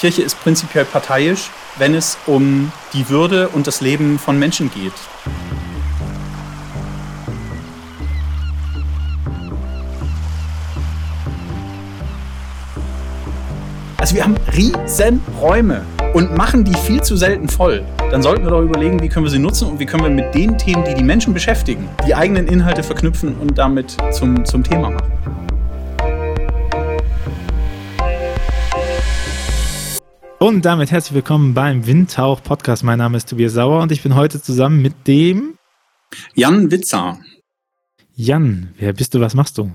Kirche ist prinzipiell parteiisch, wenn es um die Würde und das Leben von Menschen geht. Also wir haben riesen Räume und machen die viel zu selten voll. Dann sollten wir doch überlegen, wie können wir sie nutzen und wie können wir mit den Themen, die die Menschen beschäftigen, die eigenen Inhalte verknüpfen und damit zum, zum Thema machen. Und damit herzlich willkommen beim Windtauch Podcast. Mein Name ist Tobias Sauer und ich bin heute zusammen mit dem Jan Witzer. Jan, wer bist du, was machst du?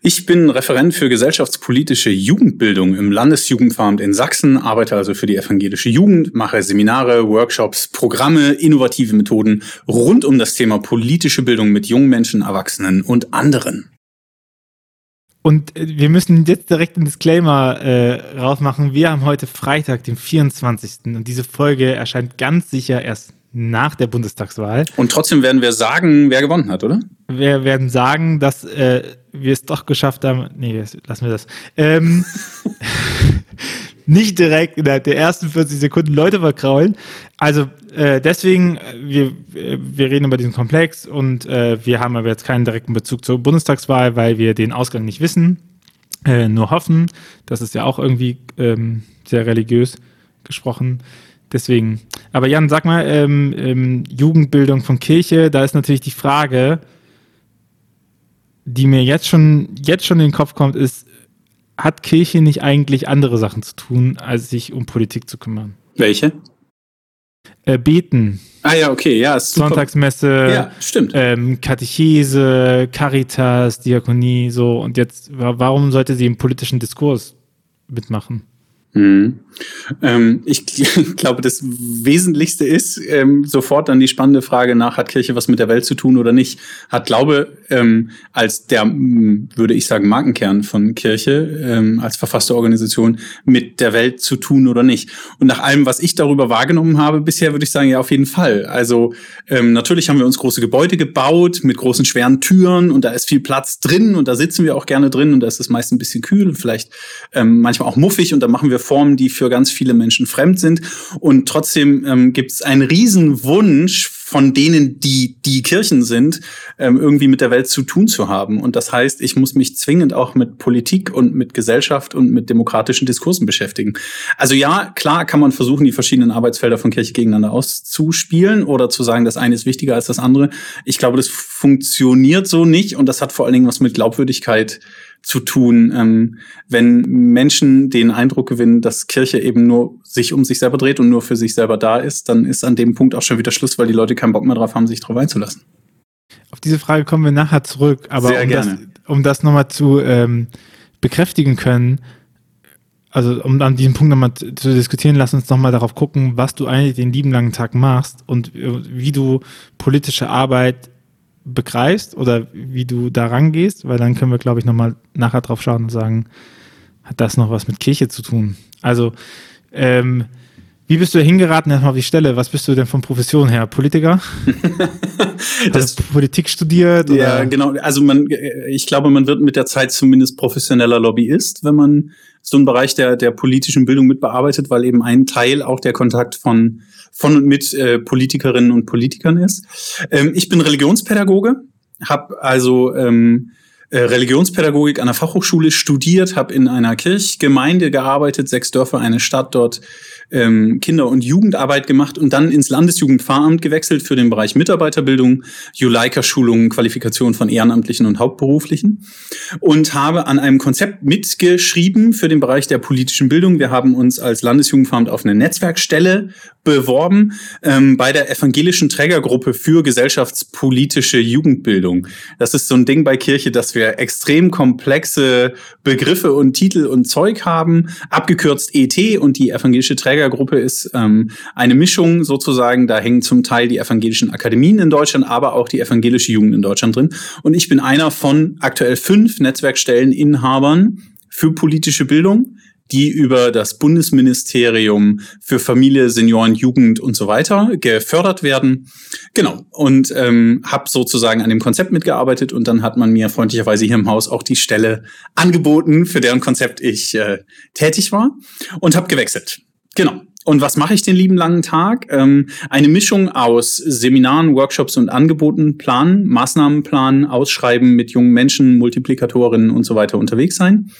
Ich bin Referent für gesellschaftspolitische Jugendbildung im Landesjugendveramt in Sachsen, arbeite also für die evangelische Jugend, mache Seminare, Workshops, Programme, innovative Methoden rund um das Thema politische Bildung mit jungen Menschen, Erwachsenen und anderen. Und äh, wir müssen jetzt direkt einen Disclaimer äh, rausmachen. Wir haben heute Freitag, den 24. Und diese Folge erscheint ganz sicher erst nach der Bundestagswahl. Und trotzdem werden wir sagen, wer gewonnen hat, oder? Wir werden sagen, dass äh, wir es doch geschafft haben. Nee, lassen wir das. Ähm, nicht direkt innerhalb der ersten 40 Sekunden Leute verkraulen. Also äh, deswegen, äh, wir, äh, wir reden über diesen Komplex und äh, wir haben aber jetzt keinen direkten Bezug zur Bundestagswahl, weil wir den Ausgang nicht wissen, äh, nur hoffen. Das ist ja auch irgendwie ähm, sehr religiös gesprochen. Deswegen, aber Jan, sag mal, ähm, ähm, Jugendbildung von Kirche, da ist natürlich die Frage, die mir jetzt schon, jetzt schon in den Kopf kommt, ist, hat Kirche nicht eigentlich andere Sachen zu tun, als sich um Politik zu kümmern? Welche? Äh, beten. Ah ja, okay, ja. Sonntagsmesse, ja, stimmt. Ähm, Katechese, Caritas, Diakonie, so. Und jetzt, warum sollte sie im politischen Diskurs mitmachen? Mhm. Ähm, ich glaube, das Wesentlichste ist ähm, sofort dann die spannende Frage nach, hat Kirche was mit der Welt zu tun oder nicht? Hat Glaube ähm, als der, würde ich sagen, Markenkern von Kirche, ähm, als verfasste Organisation mit der Welt zu tun oder nicht? Und nach allem, was ich darüber wahrgenommen habe bisher, würde ich sagen, ja, auf jeden Fall. Also ähm, natürlich haben wir uns große Gebäude gebaut mit großen, schweren Türen und da ist viel Platz drin und da sitzen wir auch gerne drin und da ist es meist ein bisschen kühl und vielleicht ähm, manchmal auch muffig und da machen wir Formen, die für ganz viele Menschen fremd sind. Und trotzdem ähm, gibt es einen Riesenwunsch von denen, die die Kirchen sind, ähm, irgendwie mit der Welt zu tun zu haben. Und das heißt, ich muss mich zwingend auch mit Politik und mit Gesellschaft und mit demokratischen Diskursen beschäftigen. Also ja, klar kann man versuchen, die verschiedenen Arbeitsfelder von Kirche gegeneinander auszuspielen oder zu sagen, das eine ist wichtiger als das andere. Ich glaube, das funktioniert so nicht und das hat vor allen Dingen was mit Glaubwürdigkeit zu tun, ähm, wenn Menschen den Eindruck gewinnen, dass Kirche eben nur sich um sich selber dreht und nur für sich selber da ist, dann ist an dem Punkt auch schon wieder Schluss, weil die Leute keinen Bock mehr drauf haben, sich drauf einzulassen. Auf diese Frage kommen wir nachher zurück, aber Sehr um, gerne. das, um das nochmal zu ähm, bekräftigen können, also um an diesem Punkt nochmal zu diskutieren, lass uns nochmal darauf gucken, was du eigentlich den lieben langen Tag machst und äh, wie du politische Arbeit begreifst oder wie du da rangehst, weil dann können wir, glaube ich, nochmal nachher drauf schauen und sagen, hat das noch was mit Kirche zu tun? Also, ähm, wie bist du hingeraten erstmal auf die Stelle? Was bist du denn von Profession her? Politiker? das Politik studiert? Oder? Ja, genau. Also man, ich glaube, man wird mit der Zeit zumindest professioneller Lobbyist, wenn man so einen Bereich der, der politischen Bildung mitbearbeitet, weil eben ein Teil auch der Kontakt von, von und mit äh, Politikerinnen und Politikern ist. Ähm, ich bin Religionspädagoge, habe also ähm, äh, Religionspädagogik an der Fachhochschule studiert, habe in einer Kirchgemeinde gearbeitet, sechs Dörfer, eine Stadt dort ähm, Kinder- und Jugendarbeit gemacht und dann ins Landesjugendpfarramt gewechselt für den Bereich Mitarbeiterbildung, Juleika-Schulungen, Qualifikation von Ehrenamtlichen und Hauptberuflichen und habe an einem Konzept mitgeschrieben für den Bereich der politischen Bildung. Wir haben uns als Landesjugendpfarramt auf eine Netzwerkstelle beworben ähm, bei der evangelischen Trägergruppe für gesellschaftspolitische Jugendbildung. Das ist so ein Ding bei Kirche, dass wir extrem komplexe Begriffe und Titel und Zeug haben, abgekürzt ET und die evangelische Trägergruppe ist ähm, eine Mischung sozusagen. Da hängen zum Teil die evangelischen Akademien in Deutschland, aber auch die evangelische Jugend in Deutschland drin. Und ich bin einer von aktuell fünf Netzwerkstelleninhabern für politische Bildung die über das Bundesministerium für Familie, Senioren, Jugend und so weiter gefördert werden. Genau. Und ähm, habe sozusagen an dem Konzept mitgearbeitet und dann hat man mir freundlicherweise hier im Haus auch die Stelle angeboten, für deren Konzept ich äh, tätig war und habe gewechselt. Genau. Und was mache ich den lieben langen Tag? Ähm, eine Mischung aus Seminaren, Workshops und Angeboten planen, Maßnahmen planen, ausschreiben, mit jungen Menschen, Multiplikatorinnen und so weiter unterwegs sein.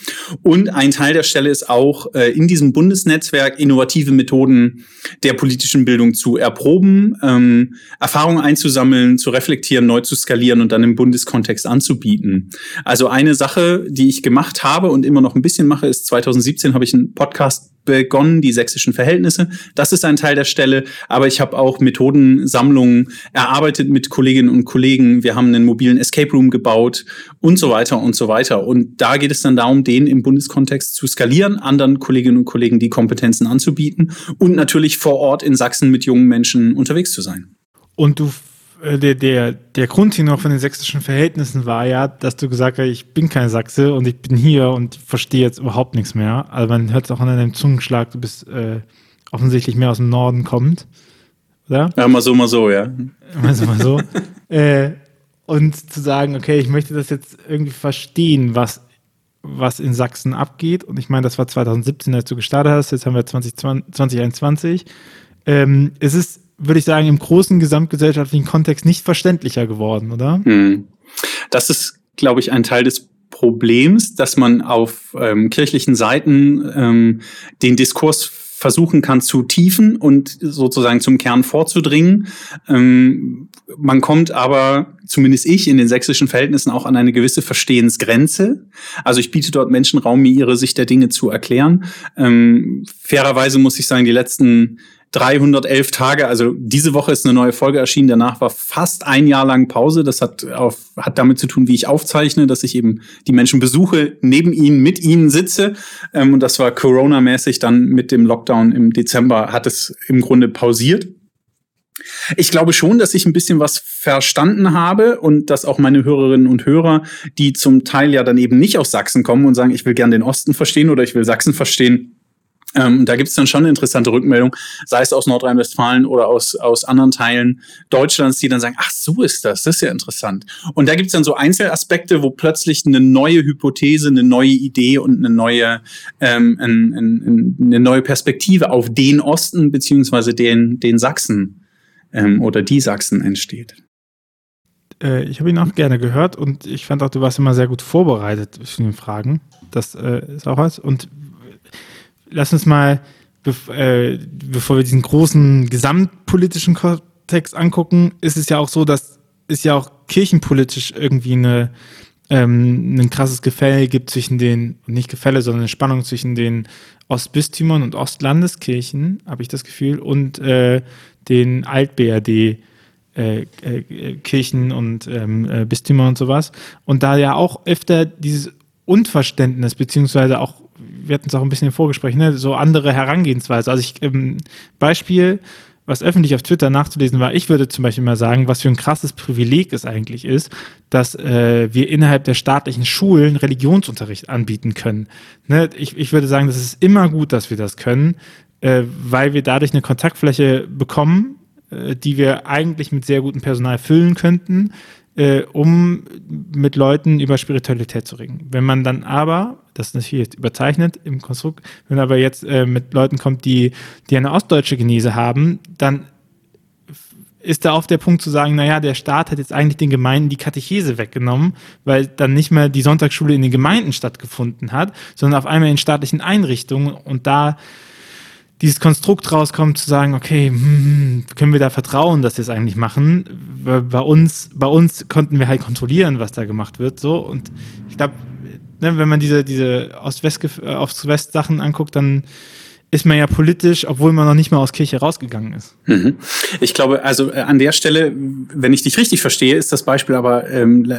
Und ein Teil der Stelle ist auch äh, in diesem Bundesnetzwerk innovative Methoden der politischen Bildung zu erproben, ähm, Erfahrungen einzusammeln, zu reflektieren, neu zu skalieren und dann im Bundeskontext anzubieten. Also eine Sache, die ich gemacht habe und immer noch ein bisschen mache, ist 2017 habe ich einen Podcast begonnen, die sächsischen Verhältnisse. Das ist ein Teil der Stelle. Aber ich habe auch Methodensammlungen erarbeitet mit Kolleginnen und Kollegen. Wir haben einen mobilen Escape Room gebaut und so weiter und so weiter. Und da geht es dann darum, den im Bundeskontext zu skalieren, anderen Kolleginnen und Kollegen die Kompetenzen anzubieten und natürlich vor Ort in Sachsen mit jungen Menschen unterwegs zu sein. Und du äh, der, der, der Grundtenor von den sächsischen Verhältnissen war ja, dass du gesagt hast, ich bin kein Sachse und ich bin hier und verstehe jetzt überhaupt nichts mehr. Also man hört es auch an deinem Zungenschlag, du bist äh, offensichtlich mehr aus dem Norden kommend, oder? Ja, mal so, mal so, ja. Mal so, mal so. äh, und zu sagen, okay, ich möchte das jetzt irgendwie verstehen, was, was in Sachsen abgeht. Und ich meine, das war 2017, als du gestartet hast, jetzt haben wir 2020, 2021. Ähm, es ist würde ich sagen, im großen gesamtgesellschaftlichen Kontext nicht verständlicher geworden, oder? Hm. Das ist, glaube ich, ein Teil des Problems, dass man auf ähm, kirchlichen Seiten ähm, den Diskurs versuchen kann zu tiefen und sozusagen zum Kern vorzudringen. Ähm, man kommt aber, zumindest ich, in den sächsischen Verhältnissen auch an eine gewisse Verstehensgrenze. Also ich biete dort Menschen Raum, mir ihre Sicht der Dinge zu erklären. Ähm, fairerweise muss ich sagen, die letzten 311 Tage, also diese Woche ist eine neue Folge erschienen, danach war fast ein Jahr lang Pause. Das hat, auf, hat damit zu tun, wie ich aufzeichne, dass ich eben die Menschen besuche, neben ihnen, mit ihnen sitze. Ähm, und das war Corona-mäßig dann mit dem Lockdown im Dezember hat es im Grunde pausiert. Ich glaube schon, dass ich ein bisschen was verstanden habe und dass auch meine Hörerinnen und Hörer, die zum Teil ja dann eben nicht aus Sachsen kommen und sagen, ich will gern den Osten verstehen oder ich will Sachsen verstehen, ähm, da gibt es dann schon eine interessante Rückmeldung, sei es aus Nordrhein-Westfalen oder aus, aus anderen Teilen Deutschlands, die dann sagen, ach, so ist das, das ist ja interessant. Und da gibt es dann so Einzelaspekte, wo plötzlich eine neue Hypothese, eine neue Idee und eine neue, ähm, ein, ein, eine neue Perspektive auf den Osten beziehungsweise den, den Sachsen ähm, oder die Sachsen entsteht. Äh, ich habe ihn auch gerne gehört und ich fand auch, du warst immer sehr gut vorbereitet für die Fragen. Das äh, ist auch was. Und lass uns mal, äh, bevor wir diesen großen gesamtpolitischen Kontext angucken, ist es ja auch so, dass es ja auch kirchenpolitisch irgendwie eine, ähm, ein krasses Gefälle gibt zwischen den, nicht Gefälle, sondern eine Spannung zwischen den Ostbistümern und Ostlandeskirchen, habe ich das Gefühl, und äh, den Alt-BRD. Äh, äh, Kirchen und ähm, äh, Bistümer und sowas. Und da ja auch öfter dieses Unverständnis, beziehungsweise auch wir hatten es auch ein bisschen im Vorgespräch, ne, so andere Herangehensweise. Also ich, ähm, Beispiel, was öffentlich auf Twitter nachzulesen war, ich würde zum Beispiel mal sagen, was für ein krasses Privileg es eigentlich ist, dass äh, wir innerhalb der staatlichen Schulen Religionsunterricht anbieten können. Ne? Ich, ich würde sagen, das ist immer gut, dass wir das können, äh, weil wir dadurch eine Kontaktfläche bekommen, äh, die wir eigentlich mit sehr gutem Personal füllen könnten, äh, um mit Leuten über Spiritualität zu reden. Wenn man dann aber, das ist natürlich jetzt überzeichnet im Konstrukt, wenn aber jetzt äh, mit Leuten kommt, die, die eine ostdeutsche Genese haben, dann ist da auf der Punkt zu sagen, naja, der Staat hat jetzt eigentlich den Gemeinden die Katechese weggenommen, weil dann nicht mehr die Sonntagsschule in den Gemeinden stattgefunden hat, sondern auf einmal in staatlichen Einrichtungen und da dieses Konstrukt rauskommt, zu sagen, okay, hm, können wir da vertrauen, dass sie es eigentlich machen? Bei uns, bei uns konnten wir halt kontrollieren, was da gemacht wird, so. Und ich glaube, ne, wenn man diese, diese Ost-West-Sachen anguckt, dann ist man ja politisch, obwohl man noch nicht mal aus Kirche rausgegangen ist. Mhm. Ich glaube, also äh, an der Stelle, wenn ich dich richtig verstehe, ist das Beispiel aber ähm,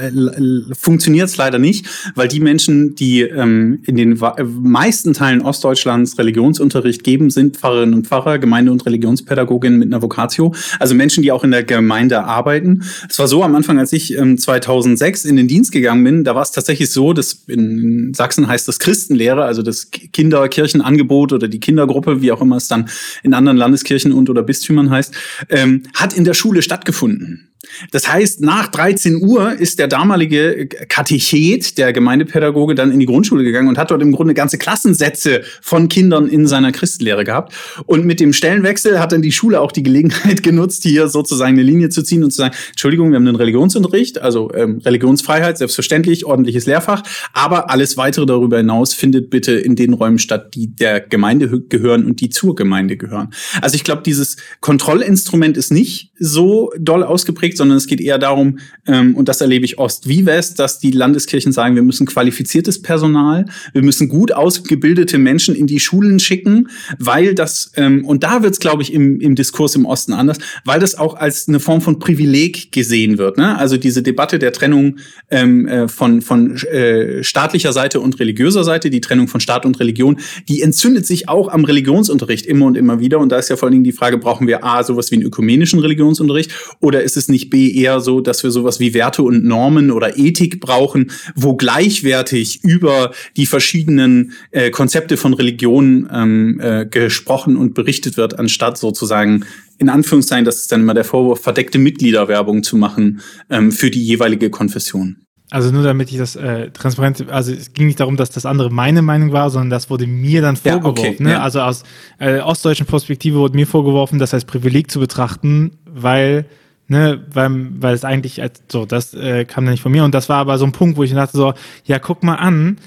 funktioniert es leider nicht, weil die Menschen, die ähm, in den meisten Teilen Ostdeutschlands Religionsunterricht geben, sind Pfarrerinnen und Pfarrer, Gemeinde- und Religionspädagoginnen mit einer Vokatio, also Menschen, die auch in der Gemeinde arbeiten. Es war so am Anfang, als ich ähm, 2006 in den Dienst gegangen bin, da war es tatsächlich so, dass in Sachsen heißt das Christenlehre, also das Kinderkirchenangebot oder die Kinder Kindergruppe, wie auch immer es dann in anderen Landeskirchen und oder Bistümern heißt, ähm, hat in der Schule stattgefunden. Das heißt, nach 13 Uhr ist der damalige Katechet, der Gemeindepädagoge, dann in die Grundschule gegangen und hat dort im Grunde ganze Klassensätze von Kindern in seiner Christenlehre gehabt. Und mit dem Stellenwechsel hat dann die Schule auch die Gelegenheit genutzt, hier sozusagen eine Linie zu ziehen und zu sagen, Entschuldigung, wir haben einen Religionsunterricht, also ähm, Religionsfreiheit, selbstverständlich, ordentliches Lehrfach, aber alles weitere darüber hinaus findet bitte in den Räumen statt, die der Gemeinde gehören und die zur Gemeinde gehören. Also ich glaube, dieses Kontrollinstrument ist nicht so doll ausgeprägt, sondern es geht eher darum, ähm, und das erlebe ich Ost wie West, dass die Landeskirchen sagen, wir müssen qualifiziertes Personal, wir müssen gut ausgebildete Menschen in die Schulen schicken, weil das, ähm, und da wird es, glaube ich, im, im Diskurs im Osten anders, weil das auch als eine Form von Privileg gesehen wird. Ne? Also diese Debatte der Trennung ähm, äh, von, von äh, staatlicher Seite und religiöser Seite, die Trennung von Staat und Religion, die entzündet sich auch am Religionsunterricht immer und immer wieder. Und da ist ja vor allen Dingen die Frage, brauchen wir A, sowas wie einen ökumenischen Religionsunterricht oder ist es nicht B eher so, dass wir sowas wie Werte und Normen oder Ethik brauchen, wo gleichwertig über die verschiedenen äh, Konzepte von Religion ähm, äh, gesprochen und berichtet wird, anstatt sozusagen in Anführungszeichen, das ist dann immer der Vorwurf, verdeckte Mitgliederwerbung zu machen ähm, für die jeweilige Konfession. Also nur damit ich das äh, transparent, also es ging nicht darum, dass das andere meine Meinung war, sondern das wurde mir dann vorgeworfen. Ja, okay, ne? ja. Also aus äh, ostdeutschen Perspektive wurde mir vorgeworfen, das als Privileg zu betrachten, weil ne, weil, weil es eigentlich als, so, das äh, kam dann nicht von mir und das war aber so ein Punkt, wo ich dachte so, ja, guck mal an,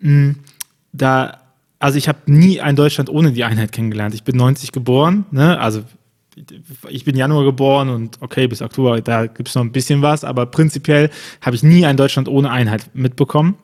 mh, hm, da, also ich habe nie ein Deutschland ohne die Einheit kennengelernt. Ich bin 90 geboren, ne, also ich bin Januar geboren und okay, bis Oktober, da gibt es noch ein bisschen was, aber prinzipiell habe ich nie ein Deutschland ohne Einheit mitbekommen.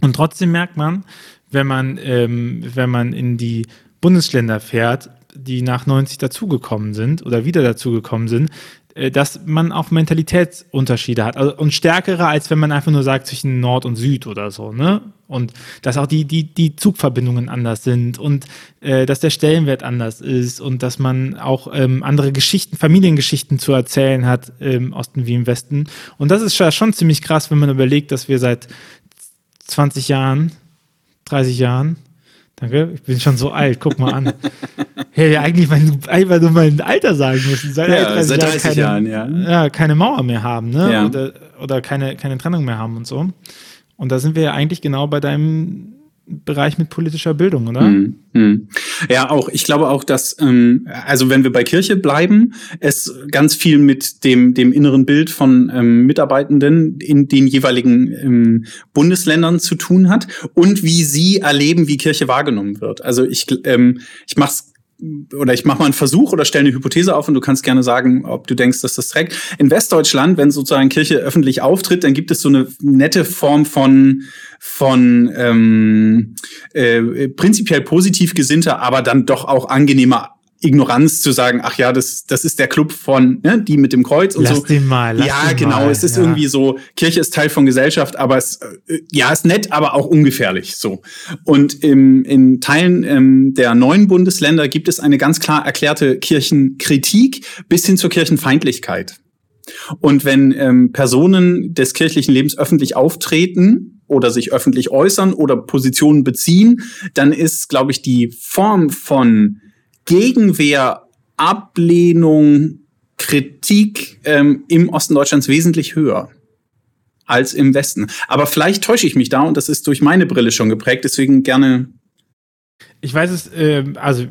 Und trotzdem merkt man, wenn man, ähm, wenn man in die Bundesländer fährt, die nach 90 dazugekommen sind oder wieder dazugekommen sind, äh, dass man auch Mentalitätsunterschiede hat. Also, und stärkere, als wenn man einfach nur sagt zwischen Nord und Süd oder so, ne? Und dass auch die, die, die Zugverbindungen anders sind und äh, dass der Stellenwert anders ist und dass man auch ähm, andere Geschichten, Familiengeschichten zu erzählen hat im Osten wie im Westen. Und das ist schon ziemlich krass, wenn man überlegt, dass wir seit 20 Jahren, 30 Jahren Danke, ich bin schon so alt, guck mal an. Hätte ja eigentlich mein, einfach nur mein Alter sagen müssen. Seit, ja, 30, seit 30 keine, Jahren, ja. ja. keine Mauer mehr haben, ne? Ja. Oder, oder keine, keine Trennung mehr haben und so. Und da sind wir ja eigentlich genau bei deinem Bereich mit politischer Bildung, oder? Hm, hm. Ja, auch. Ich glaube auch, dass, ähm, also wenn wir bei Kirche bleiben, es ganz viel mit dem, dem inneren Bild von ähm, Mitarbeitenden in den jeweiligen ähm, Bundesländern zu tun hat und wie sie erleben, wie Kirche wahrgenommen wird. Also ich, ähm, ich mache es oder ich mache mal einen Versuch oder stelle eine Hypothese auf und du kannst gerne sagen, ob du denkst, dass das trägt. In Westdeutschland, wenn sozusagen Kirche öffentlich auftritt, dann gibt es so eine nette Form von von ähm, äh, prinzipiell positiv gesinnter, aber dann doch auch angenehmer Ignoranz zu sagen, ach ja, das, das ist der Club von, ne, die mit dem Kreuz und lass so. Den mal, lass ja, genau. Mal, es ist ja. irgendwie so, Kirche ist Teil von Gesellschaft, aber es, äh, ja, ist nett, aber auch ungefährlich, so. Und im, in Teilen ähm, der neuen Bundesländer gibt es eine ganz klar erklärte Kirchenkritik bis hin zur Kirchenfeindlichkeit. Und wenn ähm, Personen des kirchlichen Lebens öffentlich auftreten oder sich öffentlich äußern oder Positionen beziehen, dann ist, glaube ich, die Form von Gegenwehr, Ablehnung, Kritik ähm, im Osten Deutschlands wesentlich höher als im Westen. Aber vielleicht täusche ich mich da und das ist durch meine Brille schon geprägt, deswegen gerne. Ich weiß es, äh, also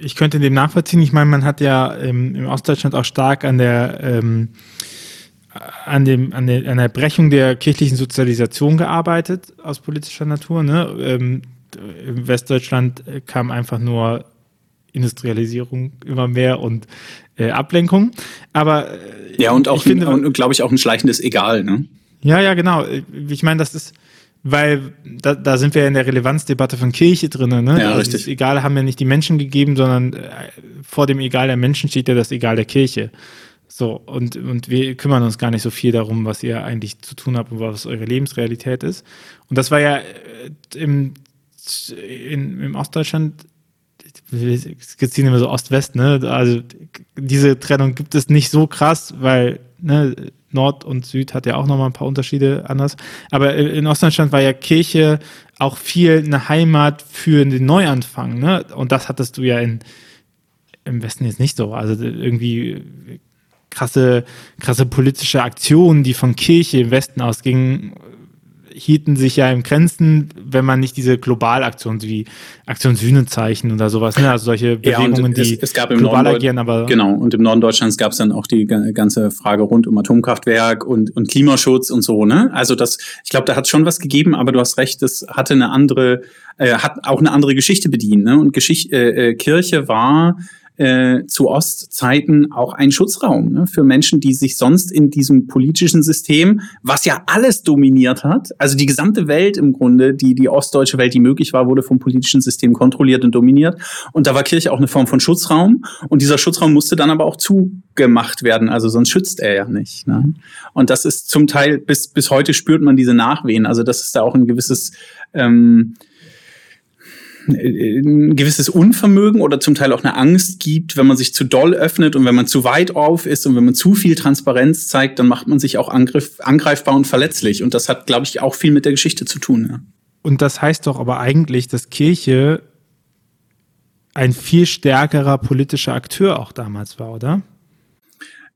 ich könnte dem nachvollziehen. Ich meine, man hat ja ähm, im Ostdeutschland auch stark an der ähm, an, dem, an, der, an der Brechung der kirchlichen Sozialisation gearbeitet aus politischer Natur. Ne? Ähm, Im Westdeutschland kam einfach nur Industrialisierung immer mehr und äh, Ablenkung. Aber äh, ja, und auch, finde, und, glaube ich, auch ein schleichendes Egal, ne? Ja, ja, genau. Ich meine, das ist, weil da, da sind wir ja in der Relevanzdebatte von Kirche drin. Ne? Ja, also richtig. Das Egal haben ja nicht die Menschen gegeben, sondern äh, vor dem Egal der Menschen steht ja das Egal der Kirche. So, und, und wir kümmern uns gar nicht so viel darum, was ihr eigentlich zu tun habt und was eure Lebensrealität ist. Und das war ja äh, im, in, im Ostdeutschland, es ziehen immer so Ost-West, ne? Also diese Trennung gibt es nicht so krass, weil ne, Nord und Süd hat ja auch nochmal ein paar Unterschiede anders. Aber in Ostdeutschland war ja Kirche auch viel eine Heimat für den Neuanfang, ne? Und das hattest du ja in, im Westen jetzt nicht so. Also irgendwie krasse, krasse politische Aktionen, die von Kirche im Westen ausgingen, hielten sich ja im Grenzen, wenn man nicht diese Globalaktionen wie Aktion Sühnezeichen oder sowas, ne? also solche Bewegungen, ja, es, die es gab im global agieren, aber genau und im Norden Deutschlands gab es dann auch die ganze Frage rund um Atomkraftwerk und und Klimaschutz und so, ne? Also das, ich glaube, da hat schon was gegeben, aber du hast recht, es hatte eine andere, äh, hat auch eine andere Geschichte bedient, ne? Und Geschichte äh, Kirche war äh, zu Ostzeiten auch ein Schutzraum ne, für Menschen, die sich sonst in diesem politischen System, was ja alles dominiert hat, also die gesamte Welt im Grunde, die, die ostdeutsche Welt, die möglich war, wurde vom politischen System kontrolliert und dominiert. Und da war Kirche auch eine Form von Schutzraum. Und dieser Schutzraum musste dann aber auch zugemacht werden, also sonst schützt er ja nicht. Ne? Und das ist zum Teil, bis, bis heute spürt man diese Nachwehen. Also das ist da auch ein gewisses ähm, ein gewisses Unvermögen oder zum Teil auch eine Angst gibt, wenn man sich zu doll öffnet und wenn man zu weit auf ist und wenn man zu viel Transparenz zeigt, dann macht man sich auch angriff, angreifbar und verletzlich. Und das hat, glaube ich, auch viel mit der Geschichte zu tun. Ja. Und das heißt doch aber eigentlich, dass Kirche ein viel stärkerer politischer Akteur auch damals war, oder?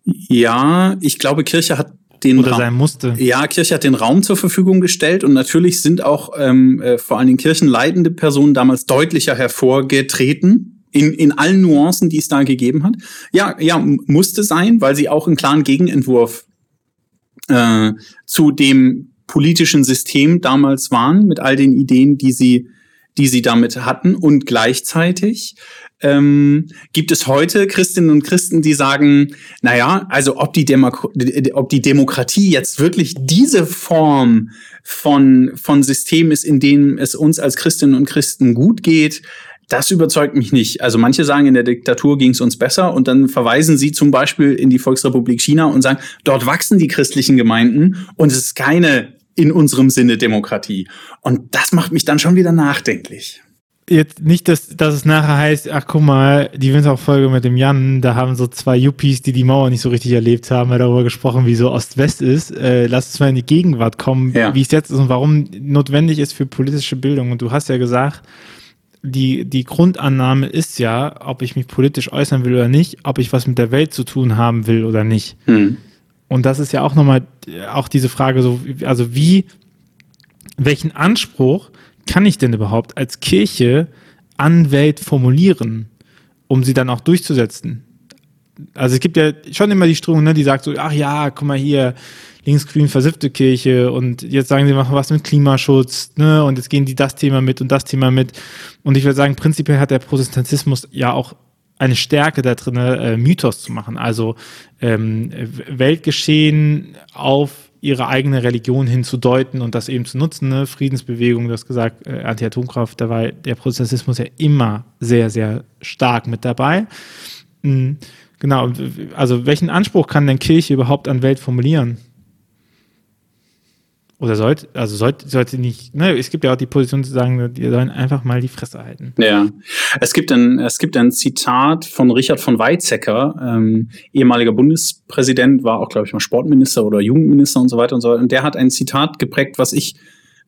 Ja, ich glaube, Kirche hat den Oder sein musste. Ja, Kirche hat den Raum zur Verfügung gestellt und natürlich sind auch ähm, äh, vor allen Dingen kirchenleitende Personen damals deutlicher hervorgetreten. In, in allen Nuancen, die es da gegeben hat. Ja, ja, musste sein, weil sie auch einen klaren Gegenentwurf äh, zu dem politischen System damals waren, mit all den Ideen, die sie, die sie damit hatten. Und gleichzeitig ähm, gibt es heute Christinnen und Christen, die sagen, naja, also ob die, Demo ob die Demokratie jetzt wirklich diese Form von, von System ist, in dem es uns als Christinnen und Christen gut geht, das überzeugt mich nicht. Also manche sagen, in der Diktatur ging es uns besser und dann verweisen sie zum Beispiel in die Volksrepublik China und sagen, dort wachsen die christlichen Gemeinden und es ist keine in unserem Sinne Demokratie. Und das macht mich dann schon wieder nachdenklich jetzt nicht, dass, dass es nachher heißt, ach guck mal, die Winterfolge mit dem Jan, da haben so zwei Yuppies, die die Mauer nicht so richtig erlebt haben, darüber gesprochen, wie so Ost-West ist. Äh, lass uns mal in die Gegenwart kommen, ja. wie es jetzt ist und warum notwendig ist für politische Bildung. Und du hast ja gesagt, die, die Grundannahme ist ja, ob ich mich politisch äußern will oder nicht, ob ich was mit der Welt zu tun haben will oder nicht. Hm. Und das ist ja auch nochmal auch diese Frage, so, also wie, welchen Anspruch kann ich denn überhaupt als Kirche an Welt formulieren, um sie dann auch durchzusetzen? Also es gibt ja schon immer die Strömung, ne, die sagt so, ach ja, guck mal hier, linksgrün versiffte Kirche und jetzt sagen sie machen was mit Klimaschutz, ne, und jetzt gehen die das Thema mit und das Thema mit. Und ich würde sagen, prinzipiell hat der Protestantismus ja auch eine Stärke da drin, äh, Mythos zu machen. Also ähm, Weltgeschehen auf ihre eigene Religion hinzudeuten und das eben zu nutzen. Ne? Friedensbewegung, du hast gesagt, äh, Anti-Atomkraft, da war der Protestantismus ja immer sehr, sehr stark mit dabei. Mhm. Genau, also welchen Anspruch kann denn Kirche überhaupt an Welt formulieren? Oder sollte, also sollte, sollte nicht, ne, es gibt ja auch die Position zu sagen, die sollen einfach mal die Fresse halten. Ja. Es gibt ein, es gibt ein Zitat von Richard von Weizsäcker, ähm, ehemaliger Bundespräsident, war auch, glaube ich, mal Sportminister oder Jugendminister und so weiter und so weiter. Und der hat ein Zitat geprägt, was ich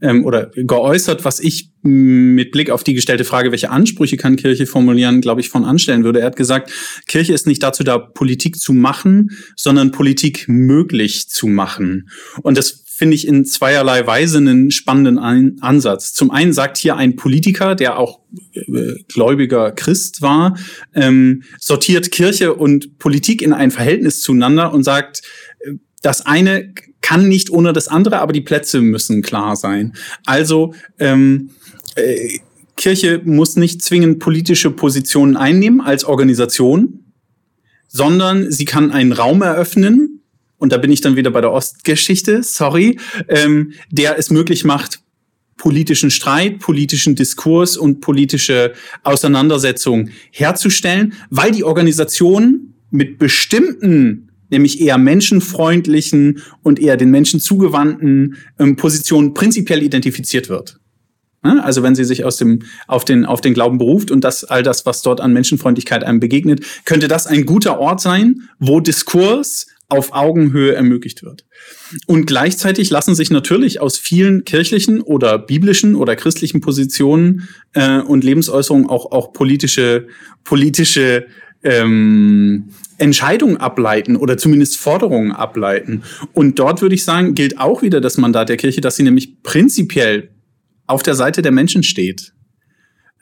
ähm, oder geäußert, was ich mit Blick auf die gestellte Frage, welche Ansprüche kann Kirche formulieren, glaube ich, von anstellen würde. Er hat gesagt, Kirche ist nicht dazu da, Politik zu machen, sondern Politik möglich zu machen. Und das finde ich in zweierlei Weise einen spannenden Ein Ansatz. Zum einen sagt hier ein Politiker, der auch äh, gläubiger Christ war, ähm, sortiert Kirche und Politik in ein Verhältnis zueinander und sagt, äh, das eine kann nicht ohne das andere, aber die Plätze müssen klar sein. Also ähm, äh, Kirche muss nicht zwingend politische Positionen einnehmen als Organisation, sondern sie kann einen Raum eröffnen, und da bin ich dann wieder bei der Ostgeschichte, sorry, ähm, der es möglich macht, politischen Streit, politischen Diskurs und politische Auseinandersetzung herzustellen, weil die Organisation mit bestimmten nämlich eher menschenfreundlichen und eher den Menschen zugewandten ähm, Positionen prinzipiell identifiziert wird. Also wenn sie sich aus dem, auf, den, auf den Glauben beruft und das, all das, was dort an Menschenfreundlichkeit einem begegnet, könnte das ein guter Ort sein, wo Diskurs auf Augenhöhe ermöglicht wird. Und gleichzeitig lassen sich natürlich aus vielen kirchlichen oder biblischen oder christlichen Positionen äh, und Lebensäußerungen auch, auch politische, politische ähm, Entscheidungen ableiten oder zumindest Forderungen ableiten. Und dort würde ich sagen, gilt auch wieder das Mandat der Kirche, dass sie nämlich prinzipiell auf der Seite der Menschen steht.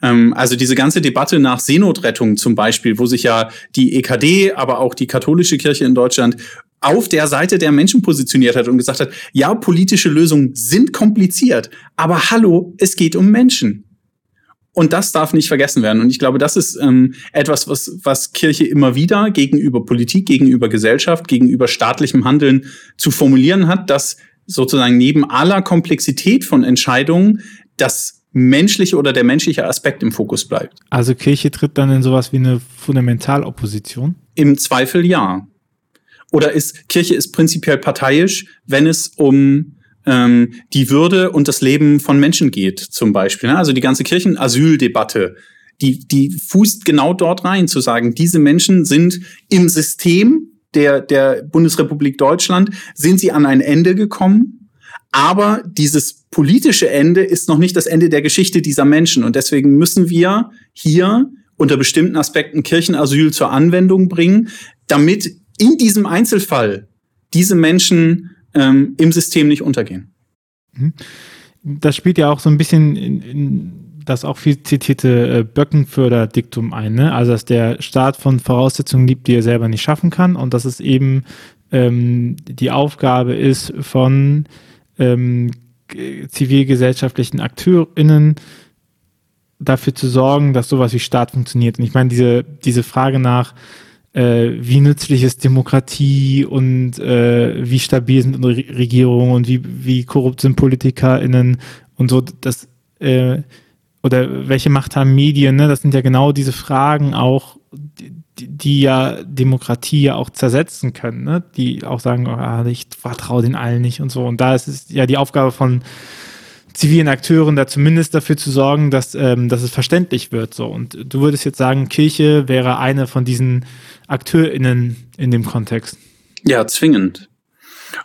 Ähm, also diese ganze Debatte nach Seenotrettung zum Beispiel, wo sich ja die EKD, aber auch die katholische Kirche in Deutschland auf der Seite der Menschen positioniert hat und gesagt hat, ja, politische Lösungen sind kompliziert, aber hallo, es geht um Menschen. Und das darf nicht vergessen werden. Und ich glaube, das ist ähm, etwas, was, was Kirche immer wieder gegenüber Politik, gegenüber Gesellschaft, gegenüber staatlichem Handeln zu formulieren hat, dass sozusagen neben aller Komplexität von Entscheidungen das menschliche oder der menschliche Aspekt im Fokus bleibt. Also Kirche tritt dann in sowas wie eine Fundamentalopposition? Im Zweifel ja. Oder ist Kirche ist prinzipiell parteiisch, wenn es um ähm, die Würde und das Leben von Menschen geht, zum Beispiel. Ne? Also die ganze Kirchenasyldebatte, die, die fußt genau dort rein, zu sagen, diese Menschen sind im System der, der Bundesrepublik Deutschland, sind sie an ein Ende gekommen. Aber dieses politische Ende ist noch nicht das Ende der Geschichte dieser Menschen. Und deswegen müssen wir hier unter bestimmten Aspekten Kirchenasyl zur Anwendung bringen, damit in diesem Einzelfall diese Menschen ähm, im System nicht untergehen. Mhm. Das spielt ja auch so ein bisschen in, in das auch viel zitierte äh, Böckenförder-Diktum ein, ne? Also dass der Staat von Voraussetzungen liebt, die er selber nicht schaffen kann und dass es eben ähm, die Aufgabe ist von ähm, zivilgesellschaftlichen AkteurInnen dafür zu sorgen, dass sowas wie Staat funktioniert. Und ich meine, diese, diese Frage nach äh, wie nützlich ist Demokratie und äh, wie stabil sind Regierungen und wie, wie korrupt sind PolitikerInnen und so, das, äh, oder welche Macht haben Medien, ne? Das sind ja genau diese Fragen auch, die, die ja Demokratie ja auch zersetzen können, ne? Die auch sagen, oh, ich vertraue den allen nicht und so. Und da ist es ja die Aufgabe von zivilen Akteuren da zumindest dafür zu sorgen, dass, ähm, dass es verständlich wird. So. Und du würdest jetzt sagen, Kirche wäre eine von diesen AkteurInnen in dem Kontext. Ja, zwingend.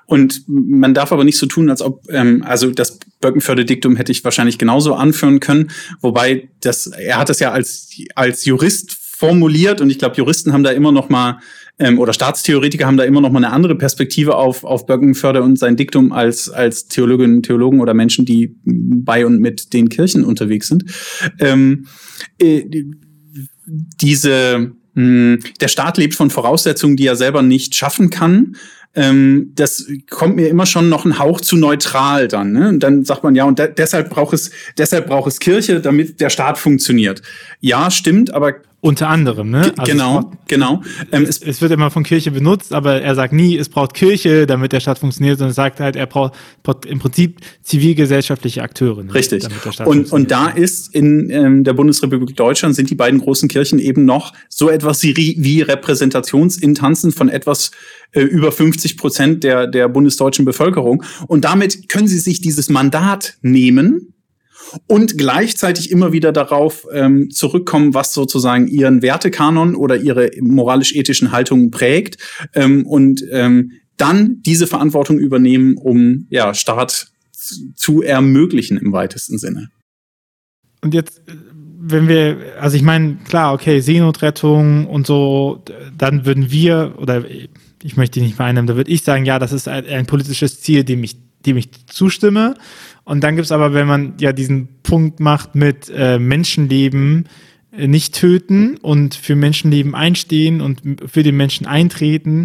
Und man darf aber nicht so tun, als ob, ähm, also das Birkenförde-Diktum hätte ich wahrscheinlich genauso anführen können, wobei das, er hat es ja als, als Jurist formuliert und ich glaube, Juristen haben da immer noch mal ähm, oder Staatstheoretiker haben da immer noch mal eine andere Perspektive auf, auf Birkenförde und sein Diktum als, als Theologinnen, Theologen oder Menschen, die bei und mit den Kirchen unterwegs sind. Ähm, äh, diese hm, der Staat lebt von Voraussetzungen, die er selber nicht schaffen kann. Ähm, das kommt mir immer schon noch ein Hauch zu neutral dann. Ne? Und dann sagt man ja, und de deshalb braucht es, deshalb braucht es Kirche, damit der Staat funktioniert. Ja, stimmt, aber unter anderem, ne? Also genau, braucht, genau. Ähm, es, es, wird immer von Kirche benutzt, aber er sagt nie, es braucht Kirche, damit der Staat funktioniert, sondern er sagt halt, er braucht, braucht im Prinzip zivilgesellschaftliche Akteure. Ne? Richtig. und, und da ist in ähm, der Bundesrepublik Deutschland sind die beiden großen Kirchen eben noch so etwas wie, wie Repräsentationsintanzen von etwas äh, über 50 Prozent der, der bundesdeutschen Bevölkerung. Und damit können sie sich dieses Mandat nehmen, und gleichzeitig immer wieder darauf ähm, zurückkommen, was sozusagen ihren Wertekanon oder ihre moralisch-ethischen Haltungen prägt ähm, und ähm, dann diese Verantwortung übernehmen, um ja Staat zu ermöglichen im weitesten Sinne. Und jetzt, wenn wir, also ich meine, klar, okay, Seenotrettung und so, dann würden wir, oder ich möchte nicht vereinnahmen, da würde ich sagen, ja, das ist ein, ein politisches Ziel, dem ich, dem ich zustimme. Und dann gibt es aber, wenn man ja diesen Punkt macht mit äh, Menschenleben äh, nicht töten und für Menschenleben einstehen und für den Menschen eintreten,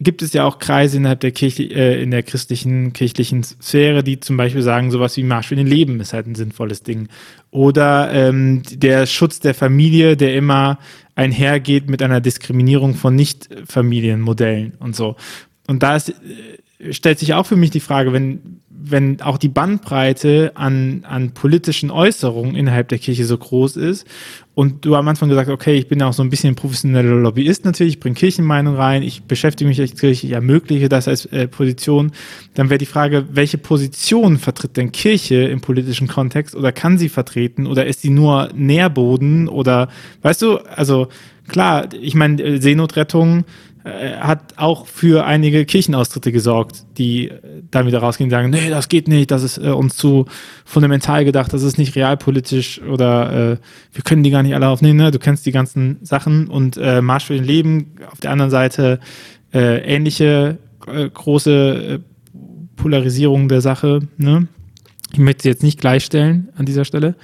gibt es ja auch Kreise innerhalb der Kirche, äh, in der christlichen, kirchlichen Sphäre, die zum Beispiel sagen, sowas wie Marsch für den Leben ist halt ein sinnvolles Ding. Oder ähm, der Schutz der Familie, der immer einhergeht mit einer Diskriminierung von Nicht-Familienmodellen und so. Und da ist, äh, stellt sich auch für mich die Frage, wenn wenn auch die Bandbreite an, an politischen Äußerungen innerhalb der Kirche so groß ist. Und du am Anfang gesagt, okay, ich bin auch so ein bisschen professioneller Lobbyist natürlich, ich bringe Kirchenmeinung rein, ich beschäftige mich als Kirche, ich ermögliche das als äh, Position, dann wäre die Frage, welche Position vertritt denn Kirche im politischen Kontext oder kann sie vertreten oder ist sie nur Nährboden oder, weißt du, also klar, ich meine, äh, Seenotrettung, äh, hat auch für einige Kirchenaustritte gesorgt, die äh, dann wieder rausgehen und sagen, nee, das geht nicht, das ist äh, uns zu fundamental gedacht, das ist nicht realpolitisch oder äh, wir können die gar nicht alle aufnehmen. Ne? Du kennst die ganzen Sachen und äh, Marsch für den Leben, auf der anderen Seite äh, ähnliche äh, große Polarisierung der Sache. Ne? Ich möchte sie jetzt nicht gleichstellen an dieser Stelle,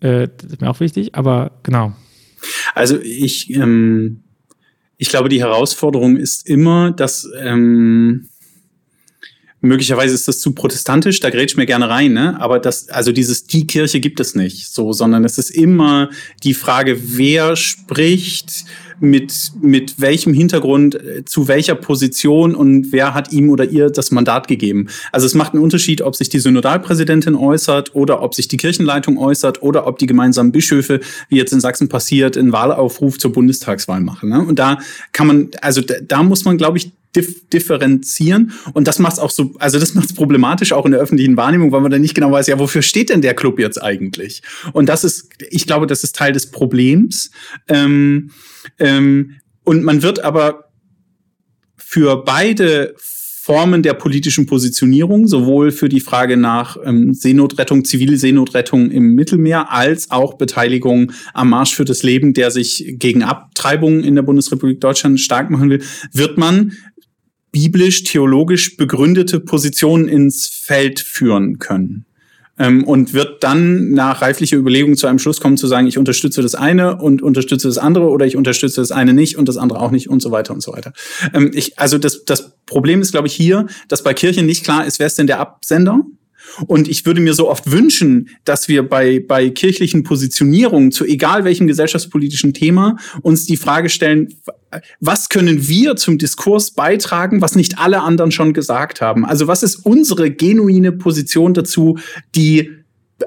das ist mir auch wichtig, aber genau. Also ich ähm ich glaube, die Herausforderung ist immer, dass ähm, möglicherweise ist das zu protestantisch, da grätsch mir gerne rein, ne? Aber das, also dieses die Kirche gibt es nicht, so, sondern es ist immer die Frage, wer spricht mit mit welchem Hintergrund äh, zu welcher Position und wer hat ihm oder ihr das Mandat gegeben. Also es macht einen Unterschied, ob sich die Synodalpräsidentin äußert oder ob sich die Kirchenleitung äußert oder ob die gemeinsamen Bischöfe, wie jetzt in Sachsen passiert, einen Wahlaufruf zur Bundestagswahl machen. Ne? Und da kann man, also da, da muss man, glaube ich, dif differenzieren. Und das macht es auch so, also das macht es problematisch auch in der öffentlichen Wahrnehmung, weil man dann nicht genau weiß, ja, wofür steht denn der Club jetzt eigentlich? Und das ist, ich glaube, das ist Teil des Problems. Ähm, ähm, und man wird aber für beide Formen der politischen Positionierung, sowohl für die Frage nach ähm, Seenotrettung, zivile Seenotrettung im Mittelmeer, als auch Beteiligung am Marsch für das Leben, der sich gegen Abtreibungen in der Bundesrepublik Deutschland stark machen will, wird man biblisch, theologisch begründete Positionen ins Feld führen können. Ähm, und wird dann nach reiflicher Überlegung zu einem Schluss kommen, zu sagen, ich unterstütze das eine und unterstütze das andere oder ich unterstütze das eine nicht und das andere auch nicht und so weiter und so weiter. Ähm, ich, also das, das Problem ist, glaube ich, hier, dass bei Kirchen nicht klar ist, wer ist denn der Absender? Und ich würde mir so oft wünschen, dass wir bei, bei kirchlichen Positionierungen zu egal welchem gesellschaftspolitischen Thema uns die Frage stellen, was können wir zum Diskurs beitragen, was nicht alle anderen schon gesagt haben? Also was ist unsere genuine Position dazu, die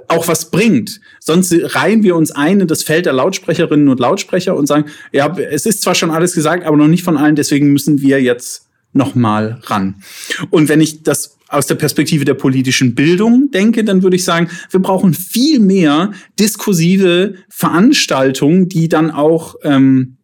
auch was bringt. Sonst reihen wir uns ein in das Feld der Lautsprecherinnen und Lautsprecher und sagen, ja, es ist zwar schon alles gesagt, aber noch nicht von allen, deswegen müssen wir jetzt noch mal ran. Und wenn ich das aus der Perspektive der politischen Bildung denke, dann würde ich sagen, wir brauchen viel mehr diskursive Veranstaltungen, die dann auch ähm,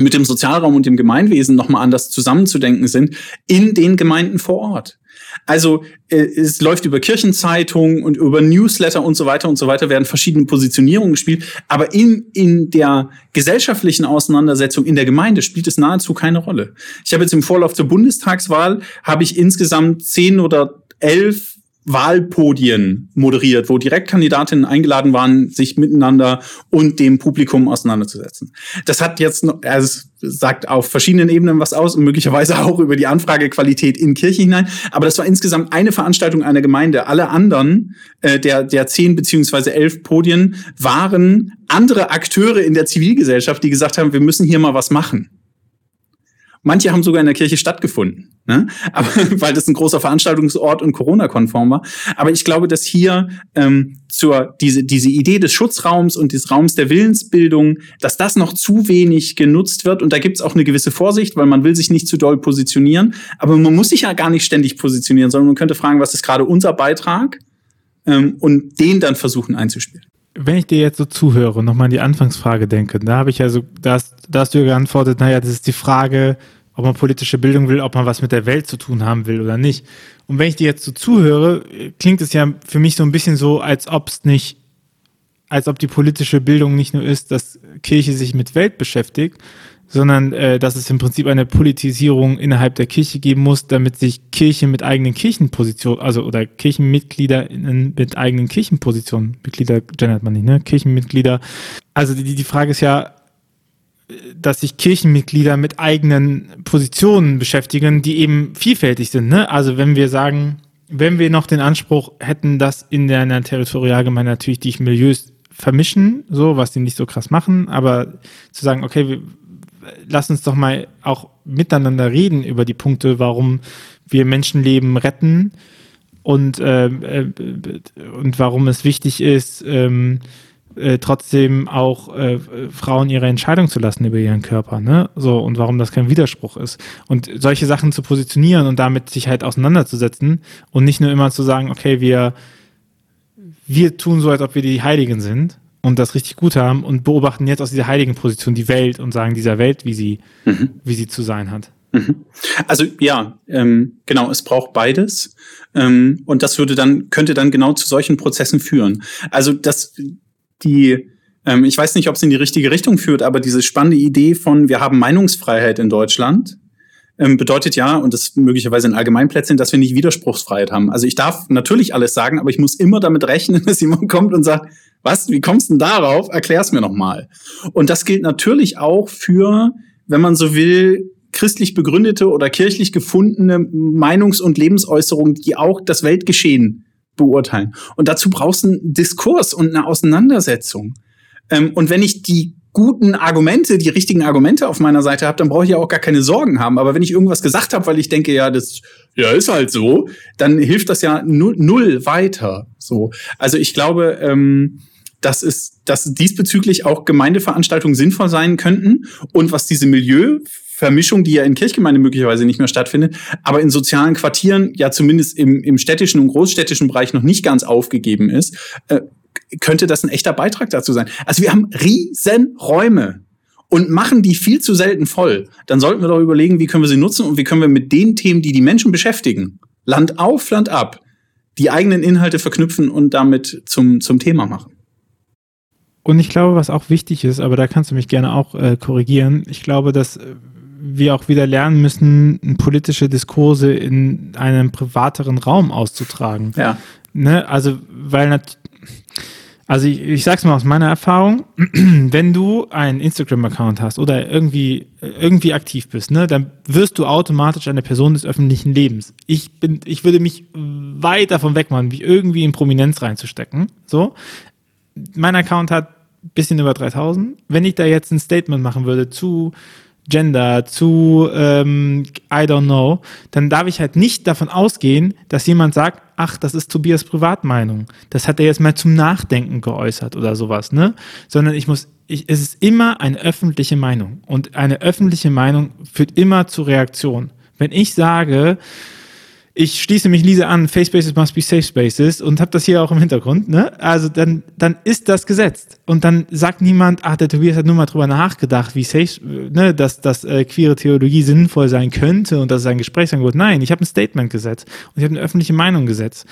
mit dem Sozialraum und dem Gemeinwesen nochmal anders zusammenzudenken sind, in den Gemeinden vor Ort. Also äh, es läuft über Kirchenzeitungen und über Newsletter und so weiter und so weiter werden verschiedene Positionierungen gespielt, aber in, in der gesellschaftlichen Auseinandersetzung in der Gemeinde spielt es nahezu keine Rolle. Ich habe jetzt im Vorlauf zur Bundestagswahl habe ich insgesamt zehn oder elf Wahlpodien moderiert, wo Direktkandidatinnen eingeladen waren, sich miteinander und dem Publikum auseinanderzusetzen. Das hat jetzt, also sagt auf verschiedenen Ebenen was aus und möglicherweise auch über die Anfragequalität in Kirche hinein. Aber das war insgesamt eine Veranstaltung einer Gemeinde. Alle anderen äh, der der zehn beziehungsweise elf Podien waren andere Akteure in der Zivilgesellschaft, die gesagt haben, wir müssen hier mal was machen. Manche haben sogar in der Kirche stattgefunden, ne? Aber, weil das ein großer Veranstaltungsort und Corona-konform war. Aber ich glaube, dass hier ähm, zur diese diese Idee des Schutzraums und des Raums der Willensbildung, dass das noch zu wenig genutzt wird. Und da gibt's auch eine gewisse Vorsicht, weil man will sich nicht zu doll positionieren. Aber man muss sich ja gar nicht ständig positionieren, sondern man könnte fragen, was ist gerade unser Beitrag ähm, und den dann versuchen einzuspielen wenn ich dir jetzt so zuhöre, nochmal an die Anfangsfrage denke, da habe ich ja so, da hast, da hast du ja geantwortet, naja, das ist die Frage, ob man politische Bildung will, ob man was mit der Welt zu tun haben will oder nicht. Und wenn ich dir jetzt so zuhöre, klingt es ja für mich so ein bisschen so, als ob es nicht, als ob die politische Bildung nicht nur ist, dass Kirche sich mit Welt beschäftigt, sondern äh, dass es im Prinzip eine Politisierung innerhalb der Kirche geben muss, damit sich Kirche mit eigenen Kirchenpositionen, also oder Kirchenmitglieder mit eigenen Kirchenpositionen, Mitglieder gendert man nicht, ne? Kirchenmitglieder. Also die, die Frage ist ja, dass sich Kirchenmitglieder mit eigenen Positionen beschäftigen, die eben vielfältig sind. Ne? Also wenn wir sagen, wenn wir noch den Anspruch hätten, dass in der Territorialgemeinde natürlich die Milieus vermischen, so, was die nicht so krass machen, aber zu sagen, okay, wir, lass uns doch mal auch miteinander reden über die Punkte, warum wir Menschenleben retten und, äh, äh, und warum es wichtig ist, ähm, äh, trotzdem auch äh, Frauen ihre Entscheidung zu lassen über ihren Körper, ne? So, und warum das kein Widerspruch ist. Und solche Sachen zu positionieren und damit sich halt auseinanderzusetzen und nicht nur immer zu sagen, okay, wir, wir tun so, als ob wir die Heiligen sind und das richtig gut haben und beobachten jetzt aus dieser heiligen Position die Welt und sagen dieser Welt, wie sie, mhm. wie sie zu sein hat. Mhm. Also ja, ähm, genau, es braucht beides. Ähm, und das würde dann, könnte dann genau zu solchen Prozessen führen. Also das, die, ähm, ich weiß nicht, ob es in die richtige Richtung führt, aber diese spannende Idee von, wir haben Meinungsfreiheit in Deutschland, ähm, bedeutet ja, und das möglicherweise in Allgemeinplätzen, dass wir nicht Widerspruchsfreiheit haben. Also ich darf natürlich alles sagen, aber ich muss immer damit rechnen, dass jemand kommt und sagt, was, wie kommst du denn darauf? Erklär's mir nochmal. Und das gilt natürlich auch für, wenn man so will, christlich begründete oder kirchlich gefundene Meinungs- und Lebensäußerungen, die auch das Weltgeschehen beurteilen. Und dazu brauchst du einen Diskurs und eine Auseinandersetzung. Ähm, und wenn ich die guten Argumente, die richtigen Argumente auf meiner Seite habe, dann brauche ich ja auch gar keine Sorgen haben. Aber wenn ich irgendwas gesagt habe, weil ich denke, ja, das ja ist halt so, dann hilft das ja null, null weiter. So, also ich glaube, ähm, dass es, dass diesbezüglich auch Gemeindeveranstaltungen sinnvoll sein könnten und was diese Milieu Vermischung, die ja in Kirchgemeinden möglicherweise nicht mehr stattfindet, aber in sozialen Quartieren ja zumindest im, im städtischen und großstädtischen Bereich noch nicht ganz aufgegeben ist, äh, könnte das ein echter Beitrag dazu sein. Also wir haben riesen Räume und machen die viel zu selten voll. Dann sollten wir doch überlegen, wie können wir sie nutzen und wie können wir mit den Themen, die die Menschen beschäftigen, Land auf, Land ab, die eigenen Inhalte verknüpfen und damit zum, zum Thema machen. Und ich glaube, was auch wichtig ist, aber da kannst du mich gerne auch äh, korrigieren, ich glaube, dass äh, wir auch wieder lernen müssen, politische Diskurse in einem privateren Raum auszutragen. Ja. Ne? Also, weil also ich, ich sag's mal aus meiner Erfahrung, wenn du einen Instagram-Account hast oder irgendwie, irgendwie aktiv bist, ne, dann wirst du automatisch eine Person des öffentlichen Lebens. Ich bin, ich würde mich weit davon wegmachen, mich irgendwie in Prominenz reinzustecken. So. Mein Account hat bisschen über 3000. Wenn ich da jetzt ein Statement machen würde zu Gender, zu ähm, I don't know, dann darf ich halt nicht davon ausgehen, dass jemand sagt, ach, das ist Tobias Privatmeinung. Das hat er jetzt mal zum Nachdenken geäußert oder sowas, ne? Sondern ich muss, ich, es ist immer eine öffentliche Meinung. Und eine öffentliche Meinung führt immer zu Reaktion. Wenn ich sage, ich schließe mich Lise an, Face Spaces must be Safe Spaces und habe das hier auch im Hintergrund, ne? Also dann, dann ist das gesetzt. Und dann sagt niemand, ach, der Tobias hat nur mal drüber nachgedacht, wie safe, ne, dass, dass äh, queere Theologie sinnvoll sein könnte und das ist ein Gesprächsangebot. Nein, ich habe ein Statement gesetzt und ich habe eine öffentliche Meinung gesetzt.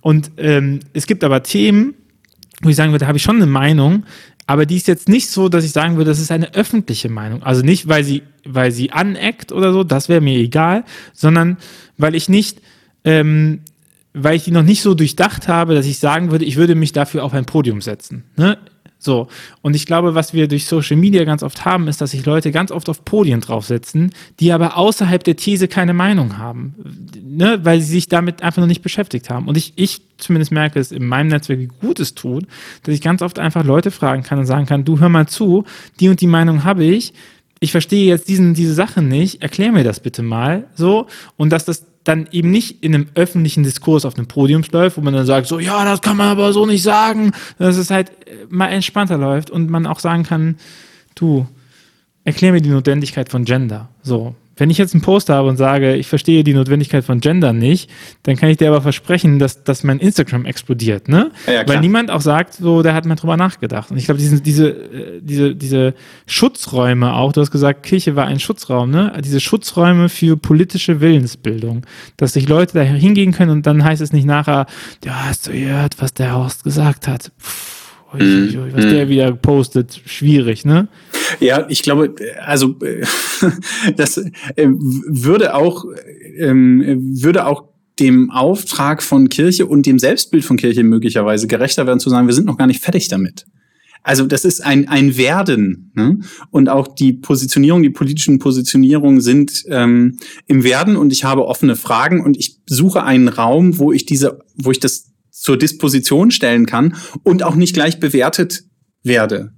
Und ähm, es gibt aber Themen, wo ich sagen würde, da habe ich schon eine Meinung, aber die ist jetzt nicht so, dass ich sagen würde, das ist eine öffentliche Meinung. Also nicht, weil sie, weil sie aneckt oder so, das wäre mir egal, sondern weil ich nicht, ähm, weil ich die noch nicht so durchdacht habe, dass ich sagen würde, ich würde mich dafür auf ein Podium setzen. Ne? So. Und ich glaube, was wir durch Social Media ganz oft haben, ist, dass sich Leute ganz oft auf Podien draufsetzen, die aber außerhalb der These keine Meinung haben. Ne? Weil sie sich damit einfach noch nicht beschäftigt haben. Und ich, ich zumindest merke es in meinem Netzwerk, wie gut es tut, dass ich ganz oft einfach Leute fragen kann und sagen kann, du hör mal zu, die und die Meinung habe ich, ich verstehe jetzt diesen, diese Sache nicht, erklär mir das bitte mal so und dass das dann eben nicht in einem öffentlichen Diskurs auf einem Podium läuft, wo man dann sagt, so, ja, das kann man aber so nicht sagen, dass es halt mal entspannter läuft und man auch sagen kann, du, erklär mir die Notwendigkeit von Gender. So, wenn ich jetzt einen Post habe und sage, ich verstehe die Notwendigkeit von Gender nicht, dann kann ich dir aber versprechen, dass, dass mein Instagram explodiert, ne? Ja, ja, Weil niemand auch sagt, so, der hat mal drüber nachgedacht. Und ich glaube, diese, diese, äh, diese, diese Schutzräume auch, du hast gesagt, Kirche war ein Schutzraum, ne? Diese Schutzräume für politische Willensbildung, dass sich Leute da hingehen können und dann heißt es nicht nachher, ja, hast du gehört, was der Horst gesagt hat? Mhm. was der mhm. wieder postet, schwierig, ne? Ja, ich glaube, also das äh, würde auch ähm, würde auch dem Auftrag von Kirche und dem Selbstbild von Kirche möglicherweise gerechter werden zu sagen, wir sind noch gar nicht fertig damit. Also das ist ein, ein Werden. Ne? Und auch die Positionierung, die politischen Positionierungen sind ähm, im Werden und ich habe offene Fragen und ich suche einen Raum, wo ich diese, wo ich das zur Disposition stellen kann und auch nicht gleich bewertet werde.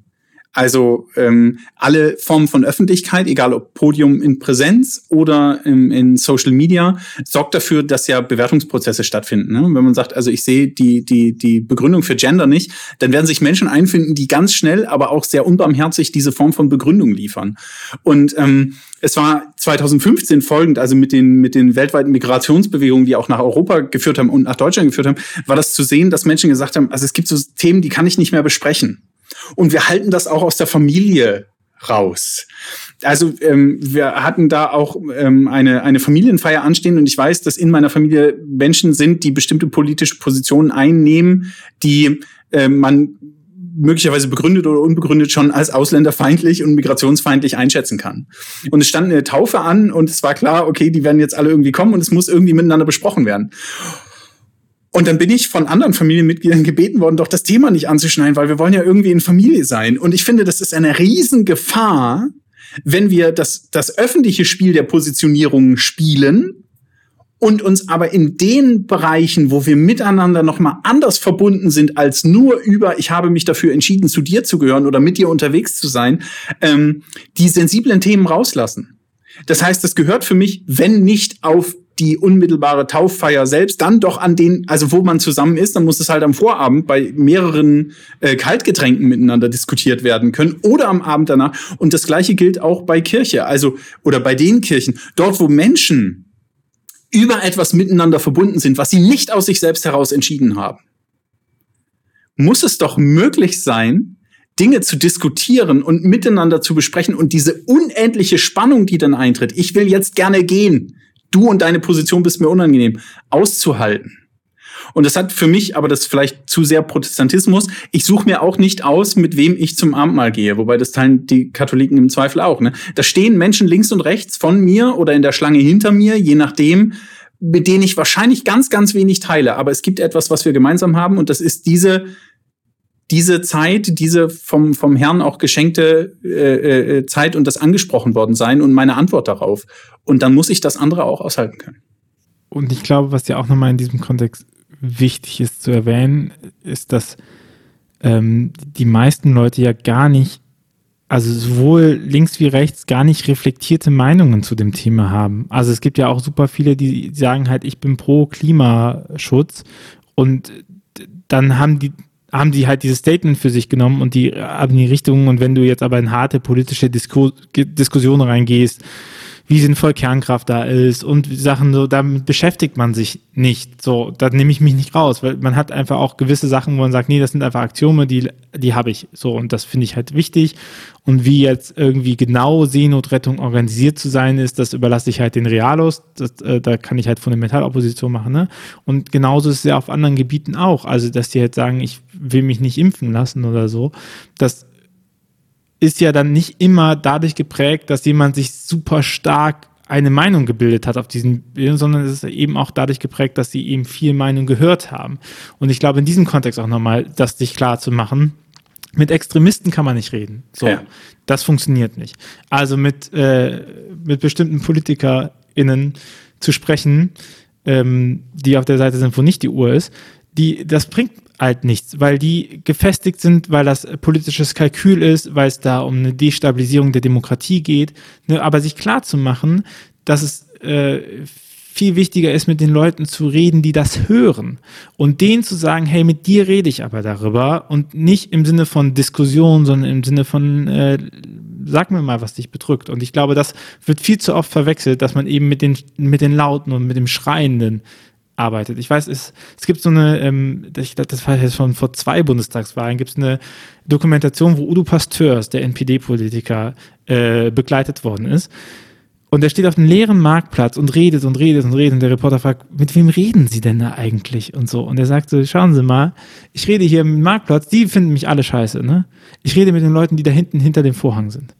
Also ähm, alle Formen von Öffentlichkeit, egal ob Podium in Präsenz oder im, in Social Media, sorgt dafür, dass ja Bewertungsprozesse stattfinden. Ne? Wenn man sagt, also ich sehe die, die, die Begründung für Gender nicht, dann werden sich Menschen einfinden, die ganz schnell, aber auch sehr unbarmherzig diese Form von Begründung liefern. Und ähm, es war 2015 folgend, also mit den, mit den weltweiten Migrationsbewegungen, die auch nach Europa geführt haben und nach Deutschland geführt haben, war das zu sehen, dass Menschen gesagt haben, also es gibt so Themen, die kann ich nicht mehr besprechen. Und wir halten das auch aus der Familie raus. Also ähm, wir hatten da auch ähm, eine, eine Familienfeier anstehen und ich weiß, dass in meiner Familie Menschen sind, die bestimmte politische Positionen einnehmen, die äh, man möglicherweise begründet oder unbegründet schon als ausländerfeindlich und migrationsfeindlich einschätzen kann. Und es stand eine Taufe an und es war klar, okay, die werden jetzt alle irgendwie kommen und es muss irgendwie miteinander besprochen werden. Und dann bin ich von anderen Familienmitgliedern gebeten worden, doch das Thema nicht anzuschneiden, weil wir wollen ja irgendwie in Familie sein. Und ich finde, das ist eine Riesengefahr, wenn wir das, das öffentliche Spiel der Positionierung spielen und uns aber in den Bereichen, wo wir miteinander nochmal anders verbunden sind als nur über, ich habe mich dafür entschieden, zu dir zu gehören oder mit dir unterwegs zu sein, ähm, die sensiblen Themen rauslassen. Das heißt, das gehört für mich, wenn nicht auf die unmittelbare Tauffeier selbst, dann doch an den, also wo man zusammen ist, dann muss es halt am Vorabend bei mehreren äh, Kaltgetränken miteinander diskutiert werden können oder am Abend danach. Und das gleiche gilt auch bei Kirche, also oder bei den Kirchen, dort wo Menschen über etwas miteinander verbunden sind, was sie nicht aus sich selbst heraus entschieden haben. Muss es doch möglich sein, Dinge zu diskutieren und miteinander zu besprechen und diese unendliche Spannung, die dann eintritt, ich will jetzt gerne gehen, du und deine Position bist mir unangenehm, auszuhalten. Und das hat für mich, aber das vielleicht zu sehr Protestantismus, ich suche mir auch nicht aus, mit wem ich zum Abendmahl gehe, wobei das teilen die Katholiken im Zweifel auch. Ne? Da stehen Menschen links und rechts von mir oder in der Schlange hinter mir, je nachdem, mit denen ich wahrscheinlich ganz, ganz wenig teile. Aber es gibt etwas, was wir gemeinsam haben und das ist diese diese Zeit, diese vom, vom Herrn auch geschenkte äh, äh, Zeit und das angesprochen worden sein und meine Antwort darauf. Und dann muss ich das andere auch aushalten können. Und ich glaube, was ja auch nochmal in diesem Kontext wichtig ist zu erwähnen, ist, dass ähm, die meisten Leute ja gar nicht, also sowohl links wie rechts, gar nicht reflektierte Meinungen zu dem Thema haben. Also es gibt ja auch super viele, die sagen halt, ich bin pro Klimaschutz und dann haben die haben die halt dieses Statement für sich genommen und die haben die Richtung und wenn du jetzt aber in harte politische Disku Diskussion reingehst, wie sinnvoll Kernkraft da ist und Sachen so, damit beschäftigt man sich nicht. So, da nehme ich mich nicht raus, weil man hat einfach auch gewisse Sachen, wo man sagt, nee, das sind einfach Axiome, die, die habe ich. So, und das finde ich halt wichtig. Und wie jetzt irgendwie genau Seenotrettung organisiert zu sein ist, das überlasse ich halt den Realos. Das, äh, da kann ich halt Fundamentalopposition machen. Ne? Und genauso ist es ja auf anderen Gebieten auch. Also, dass die halt sagen, ich will mich nicht impfen lassen oder so. Das ist ja dann nicht immer dadurch geprägt, dass jemand sich super stark eine Meinung gebildet hat auf diesen Bildern, sondern es ist eben auch dadurch geprägt, dass sie eben viel Meinung gehört haben. Und ich glaube, in diesem Kontext auch nochmal, das sich klar zu machen, mit Extremisten kann man nicht reden. So, ja. das funktioniert nicht. Also mit, äh, mit bestimmten PolitikerInnen zu sprechen, ähm, die auf der Seite sind, wo nicht die Uhr ist, die, das bringt halt nichts, weil die gefestigt sind, weil das politisches Kalkül ist, weil es da um eine Destabilisierung der Demokratie geht. Ne? Aber sich klar zu machen, dass es äh, viel wichtiger ist, mit den Leuten zu reden, die das hören. Und denen zu sagen, hey, mit dir rede ich aber darüber und nicht im Sinne von Diskussion, sondern im Sinne von, äh, sag mir mal, was dich bedrückt. Und ich glaube, das wird viel zu oft verwechselt, dass man eben mit den, mit den Lauten und mit dem Schreienden arbeitet. Ich weiß, es, es gibt so eine, ähm, ich glaube, das war jetzt schon vor zwei Bundestagswahlen, gibt es eine Dokumentation, wo Udo Pasteurs, der NPD-Politiker, äh, begleitet worden ist. Und er steht auf einem leeren Marktplatz und redet und redet und redet. Und der Reporter fragt, mit wem reden Sie denn da eigentlich? Und so. Und er sagt so, schauen Sie mal, ich rede hier im Marktplatz, die finden mich alle scheiße, ne? Ich rede mit den Leuten, die da hinten hinter dem Vorhang sind.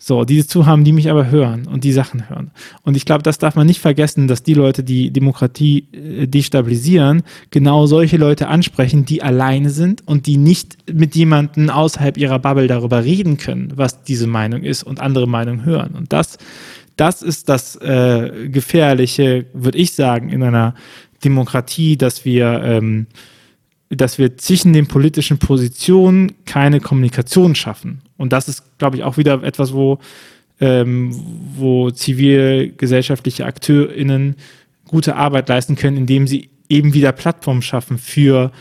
So, diese zu haben, die mich aber hören und die Sachen hören. Und ich glaube, das darf man nicht vergessen, dass die Leute, die Demokratie äh, destabilisieren, genau solche Leute ansprechen, die alleine sind und die nicht mit jemandem außerhalb ihrer Bubble darüber reden können, was diese Meinung ist und andere Meinungen hören. Und das, das ist das äh, Gefährliche, würde ich sagen, in einer Demokratie, dass wir ähm, dass wir zwischen den politischen Positionen keine Kommunikation schaffen. Und das ist, glaube ich, auch wieder etwas, wo, ähm, wo zivilgesellschaftliche AkteurInnen gute Arbeit leisten können, indem sie eben wieder Plattformen schaffen für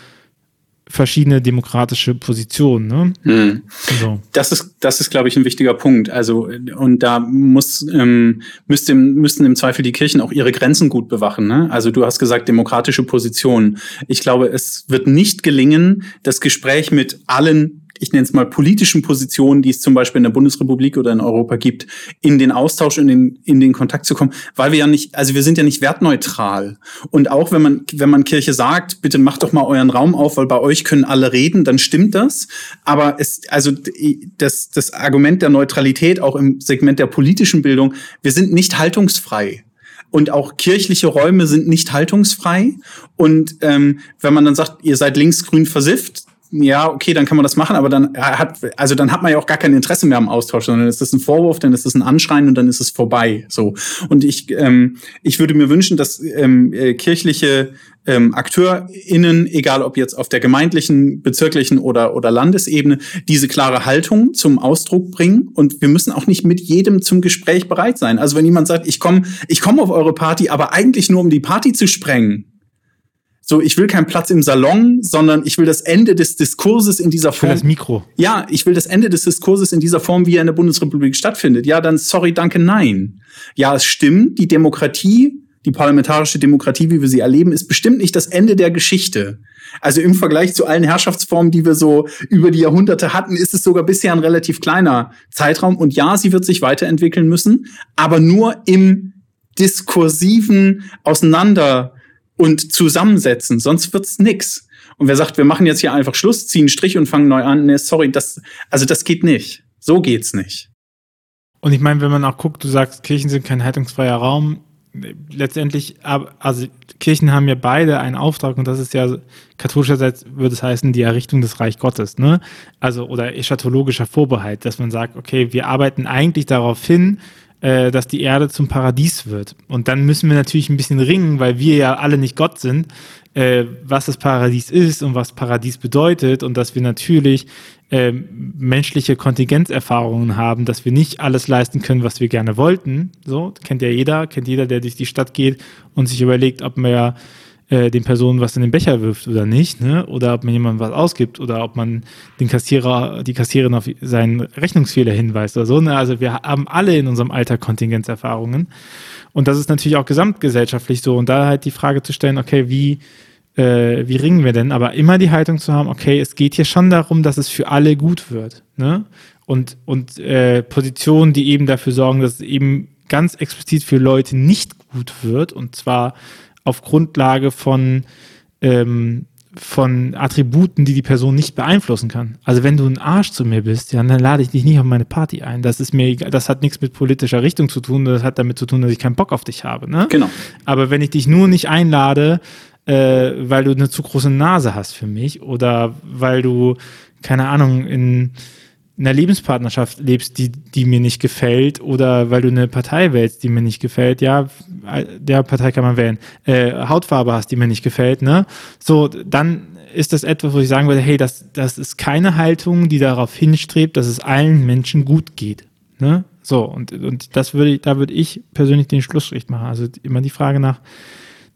verschiedene demokratische Positionen. Ne? Hm. So. Das ist, das ist, glaube ich, ein wichtiger Punkt. Also und da muss ähm, müsste, müssten im Zweifel die Kirchen auch ihre Grenzen gut bewachen. Ne? Also du hast gesagt demokratische Positionen. Ich glaube, es wird nicht gelingen, das Gespräch mit allen ich nenne es mal politischen Positionen, die es zum Beispiel in der Bundesrepublik oder in Europa gibt, in den Austausch, in den, in den Kontakt zu kommen, weil wir ja nicht, also wir sind ja nicht wertneutral. Und auch wenn man, wenn man Kirche sagt, bitte macht doch mal euren Raum auf, weil bei euch können alle reden, dann stimmt das. Aber es, also das, das Argument der Neutralität auch im Segment der politischen Bildung, wir sind nicht haltungsfrei und auch kirchliche Räume sind nicht haltungsfrei. Und ähm, wenn man dann sagt, ihr seid linksgrün versifft, ja, okay, dann kann man das machen, aber dann hat, also dann hat man ja auch gar kein Interesse mehr am Austausch, sondern ist das ein Vorwurf, dann ist das ein Anschreien und dann ist es vorbei. So. Und ich, ähm, ich würde mir wünschen, dass ähm, äh, kirchliche ähm, AkteurInnen, egal ob jetzt auf der gemeindlichen, bezirklichen oder, oder Landesebene, diese klare Haltung zum Ausdruck bringen. Und wir müssen auch nicht mit jedem zum Gespräch bereit sein. Also wenn jemand sagt, ich komme ich komm auf eure Party, aber eigentlich nur um die Party zu sprengen, so, ich will keinen Platz im Salon, sondern ich will das Ende des Diskurses in dieser Form. Ich will das Mikro. Ja, ich will das Ende des Diskurses in dieser Form, wie er in der Bundesrepublik stattfindet. Ja, dann sorry, danke, nein. Ja, es stimmt, die Demokratie, die parlamentarische Demokratie, wie wir sie erleben, ist bestimmt nicht das Ende der Geschichte. Also im Vergleich zu allen Herrschaftsformen, die wir so über die Jahrhunderte hatten, ist es sogar bisher ein relativ kleiner Zeitraum. Und ja, sie wird sich weiterentwickeln müssen, aber nur im diskursiven Auseinander und zusammensetzen, sonst wird's nix. Und wer sagt, wir machen jetzt hier einfach Schluss, ziehen Strich und fangen neu an, nee, sorry, das, also das geht nicht. So geht's nicht. Und ich meine, wenn man auch guckt, du sagst, Kirchen sind kein haltungsfreier Raum. Letztendlich, also Kirchen haben ja beide einen Auftrag und das ist ja katholischerseits würde es heißen die Errichtung des Reich Gottes, ne? Also oder eschatologischer Vorbehalt, dass man sagt, okay, wir arbeiten eigentlich darauf hin, äh, dass die Erde zum Paradies wird. Und dann müssen wir natürlich ein bisschen ringen, weil wir ja alle nicht Gott sind, äh, was das Paradies ist und was Paradies bedeutet und dass wir natürlich äh, menschliche Kontingenzerfahrungen haben, dass wir nicht alles leisten können, was wir gerne wollten. So, kennt ja jeder, kennt jeder, der durch die Stadt geht und sich überlegt, ob man ja äh, den Personen was in den Becher wirft oder nicht, ne? Oder ob man jemandem was ausgibt oder ob man den Kassierer, die Kassiererin auf seinen Rechnungsfehler hinweist oder so. Ne? Also wir haben alle in unserem Alter Kontingenzerfahrungen. Und das ist natürlich auch gesamtgesellschaftlich so. Und da halt die Frage zu stellen, okay, wie, äh, wie ringen wir denn? Aber immer die Haltung zu haben, okay, es geht hier schon darum, dass es für alle gut wird. Ne? Und, und äh, Positionen, die eben dafür sorgen, dass es eben ganz explizit für Leute nicht gut wird. Und zwar auf Grundlage von, ähm, von Attributen, die die Person nicht beeinflussen kann. Also wenn du ein Arsch zu mir bist, ja, dann lade ich dich nicht auf meine Party ein. Das ist mir egal, das hat nichts mit politischer Richtung zu tun, das hat damit zu tun, dass ich keinen Bock auf dich habe. Ne? Genau. Aber wenn ich dich nur nicht einlade, äh, weil du eine zu große Nase hast für mich oder weil du, keine Ahnung, in in einer Lebenspartnerschaft lebst, die, die mir nicht gefällt, oder weil du eine Partei wählst, die mir nicht gefällt, ja, der Partei kann man wählen, äh, Hautfarbe hast, die mir nicht gefällt, ne? So, dann ist das etwas, wo ich sagen würde, hey, das, das ist keine Haltung, die darauf hinstrebt, dass es allen Menschen gut geht. Ne? So, und, und das würde da würde ich persönlich den Schlussstrich machen. Also immer die Frage nach,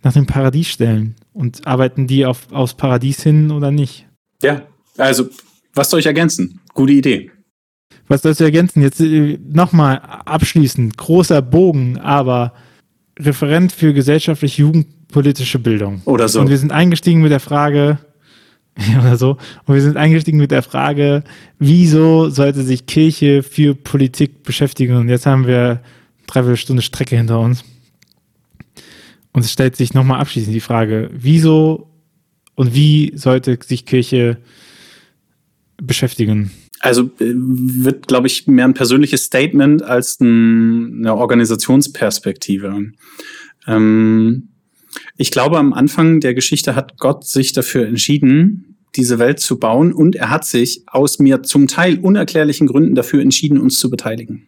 nach dem Paradies stellen. Und arbeiten die auf, aufs Paradies hin oder nicht? Ja, also was soll ich ergänzen? Gute Idee. Was sollst du ergänzen? Jetzt äh, nochmal abschließend, großer Bogen, aber Referent für gesellschaftliche jugendpolitische Bildung. Oder so. Und wir sind eingestiegen mit der Frage, oder so, und wir sind eingestiegen mit der Frage, wieso sollte sich Kirche für Politik beschäftigen? Und jetzt haben wir dreiviertel Stunde Strecke hinter uns. Und es stellt sich nochmal abschließend die Frage, wieso und wie sollte sich Kirche beschäftigen? Also äh, wird, glaube ich, mehr ein persönliches Statement als ein, eine Organisationsperspektive. Ähm, ich glaube, am Anfang der Geschichte hat Gott sich dafür entschieden, diese Welt zu bauen und er hat sich aus mir zum Teil unerklärlichen Gründen dafür entschieden, uns zu beteiligen.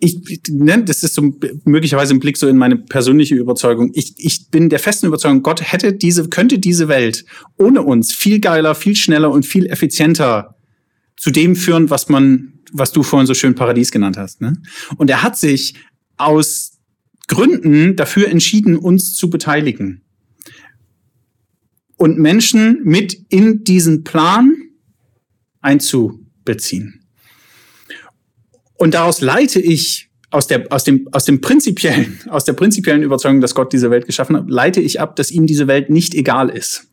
Ich ne, das ist so möglicherweise ein Blick so in meine persönliche Überzeugung. Ich, ich bin der festen Überzeugung, Gott hätte diese, könnte diese Welt ohne uns viel geiler, viel schneller und viel effizienter zu dem führen, was man, was du vorhin so schön Paradies genannt hast. Ne? Und er hat sich aus Gründen dafür entschieden, uns zu beteiligen. Und Menschen mit in diesen Plan einzubeziehen. Und daraus leite ich aus der, aus dem, aus dem prinzipiellen, aus der prinzipiellen Überzeugung, dass Gott diese Welt geschaffen hat, leite ich ab, dass ihm diese Welt nicht egal ist.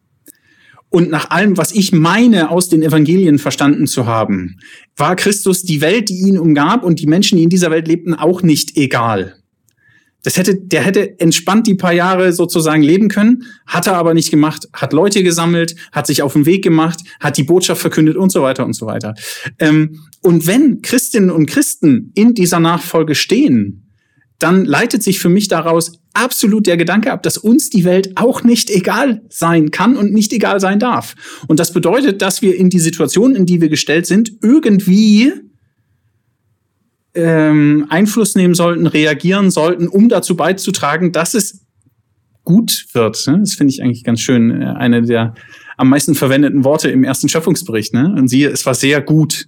Und nach allem, was ich meine, aus den Evangelien verstanden zu haben, war Christus die Welt, die ihn umgab und die Menschen, die in dieser Welt lebten, auch nicht egal. Das hätte, der hätte entspannt die paar Jahre sozusagen leben können, hat er aber nicht gemacht, hat Leute gesammelt, hat sich auf den Weg gemacht, hat die Botschaft verkündet und so weiter und so weiter. Ähm, und wenn Christinnen und Christen in dieser Nachfolge stehen, dann leitet sich für mich daraus absolut der Gedanke ab, dass uns die Welt auch nicht egal sein kann und nicht egal sein darf. Und das bedeutet, dass wir in die Situation, in die wir gestellt sind, irgendwie ähm, Einfluss nehmen sollten, reagieren sollten, um dazu beizutragen, dass es gut wird. Ne? Das finde ich eigentlich ganz schön. Äh, eine der am meisten verwendeten Worte im ersten Schöpfungsbericht. Ne? Und siehe, es war sehr gut.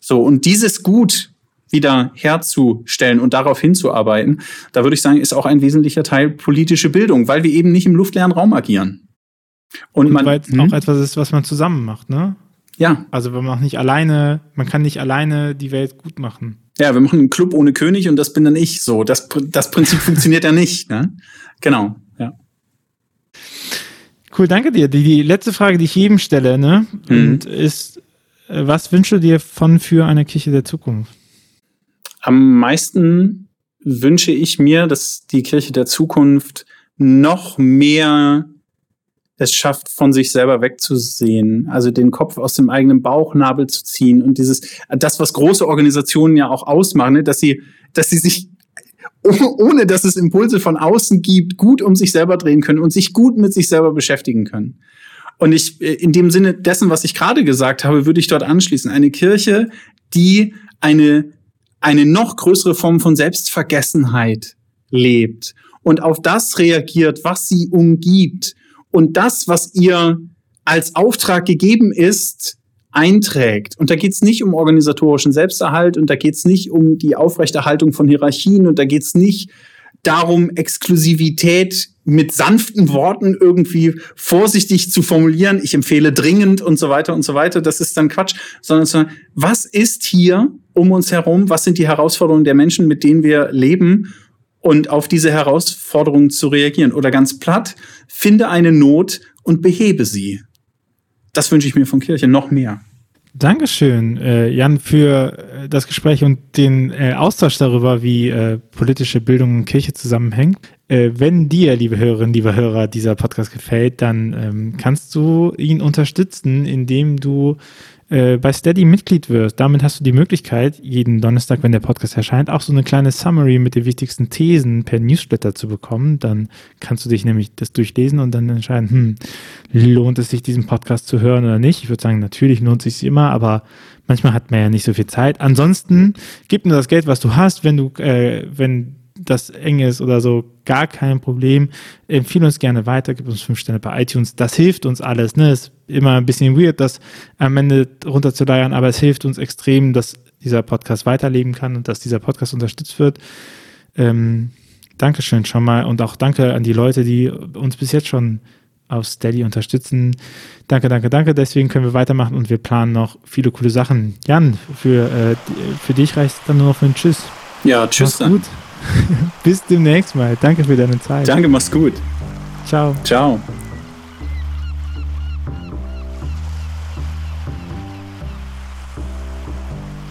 So, und dieses Gut wieder herzustellen und darauf hinzuarbeiten, da würde ich sagen, ist auch ein wesentlicher Teil politische Bildung, weil wir eben nicht im luftleeren Raum agieren. Und, und man, weil es auch hm? etwas ist, was man zusammen macht, ne? Ja. Also man nicht alleine, man kann nicht alleine die Welt gut machen. Ja, wir machen einen Club ohne König und das bin dann ich so. Das, das Prinzip funktioniert ja nicht. Ne? Genau, ja. Cool, danke dir. Die, die letzte Frage, die ich jedem stelle, ne, mhm. und ist, äh, was wünschst du dir von für eine Kirche der Zukunft? Am meisten wünsche ich mir, dass die Kirche der Zukunft noch mehr es schafft, von sich selber wegzusehen, also den Kopf aus dem eigenen Bauchnabel zu ziehen und dieses, das, was große Organisationen ja auch ausmachen, ne, dass sie, dass sie sich ohne dass es Impulse von außen gibt, gut um sich selber drehen können und sich gut mit sich selber beschäftigen können. Und ich, äh, in dem Sinne dessen, was ich gerade gesagt habe, würde ich dort anschließen. Eine Kirche, die eine, eine noch größere Form von Selbstvergessenheit lebt und auf das reagiert, was sie umgibt und das, was ihr als Auftrag gegeben ist, einträgt. Und da geht es nicht um organisatorischen Selbsterhalt und da geht es nicht um die Aufrechterhaltung von Hierarchien und da geht es nicht darum, Exklusivität mit sanften Worten irgendwie vorsichtig zu formulieren. Ich empfehle dringend und so weiter und so weiter. Das ist dann Quatsch, sondern was ist hier um uns herum? Was sind die Herausforderungen der Menschen, mit denen wir leben? Und auf diese Herausforderungen zu reagieren. Oder ganz platt, finde eine Not und behebe sie. Das wünsche ich mir von Kirche noch mehr. Dankeschön, äh, Jan, für äh, das Gespräch und den äh, Austausch darüber, wie äh, politische Bildung und Kirche zusammenhängt. Äh, wenn dir, liebe Hörerinnen, liebe Hörer, dieser Podcast gefällt, dann ähm, kannst du ihn unterstützen, indem du äh, bei Steady Mitglied wirst. Damit hast du die Möglichkeit, jeden Donnerstag, wenn der Podcast erscheint, auch so eine kleine Summary mit den wichtigsten Thesen per Newsletter zu bekommen. Dann kannst du dich nämlich das durchlesen und dann entscheiden, hm, lohnt es sich, diesen Podcast zu hören oder nicht. Ich würde sagen, natürlich lohnt es sich immer, aber manchmal hat man ja nicht so viel Zeit. Ansonsten gib mir das Geld, was du hast, wenn du, äh, wenn das eng ist oder so, gar kein Problem. Empfehle uns gerne weiter, gib uns fünf Sterne bei iTunes. Das hilft uns alles. Ne? Ist immer ein bisschen weird, das am Ende runterzuleiern, aber es hilft uns extrem, dass dieser Podcast weiterleben kann und dass dieser Podcast unterstützt wird. Ähm, Dankeschön schon mal und auch danke an die Leute, die uns bis jetzt schon auf Steady unterstützen. Danke, danke, danke. Deswegen können wir weitermachen und wir planen noch viele coole Sachen. Jan, für, äh, für dich reicht es dann nur noch für ein Tschüss. Ja, tschüss. Mach's gut. Bis demnächst mal. Danke für deine Zeit. Danke, mach's gut. Ciao. Ciao.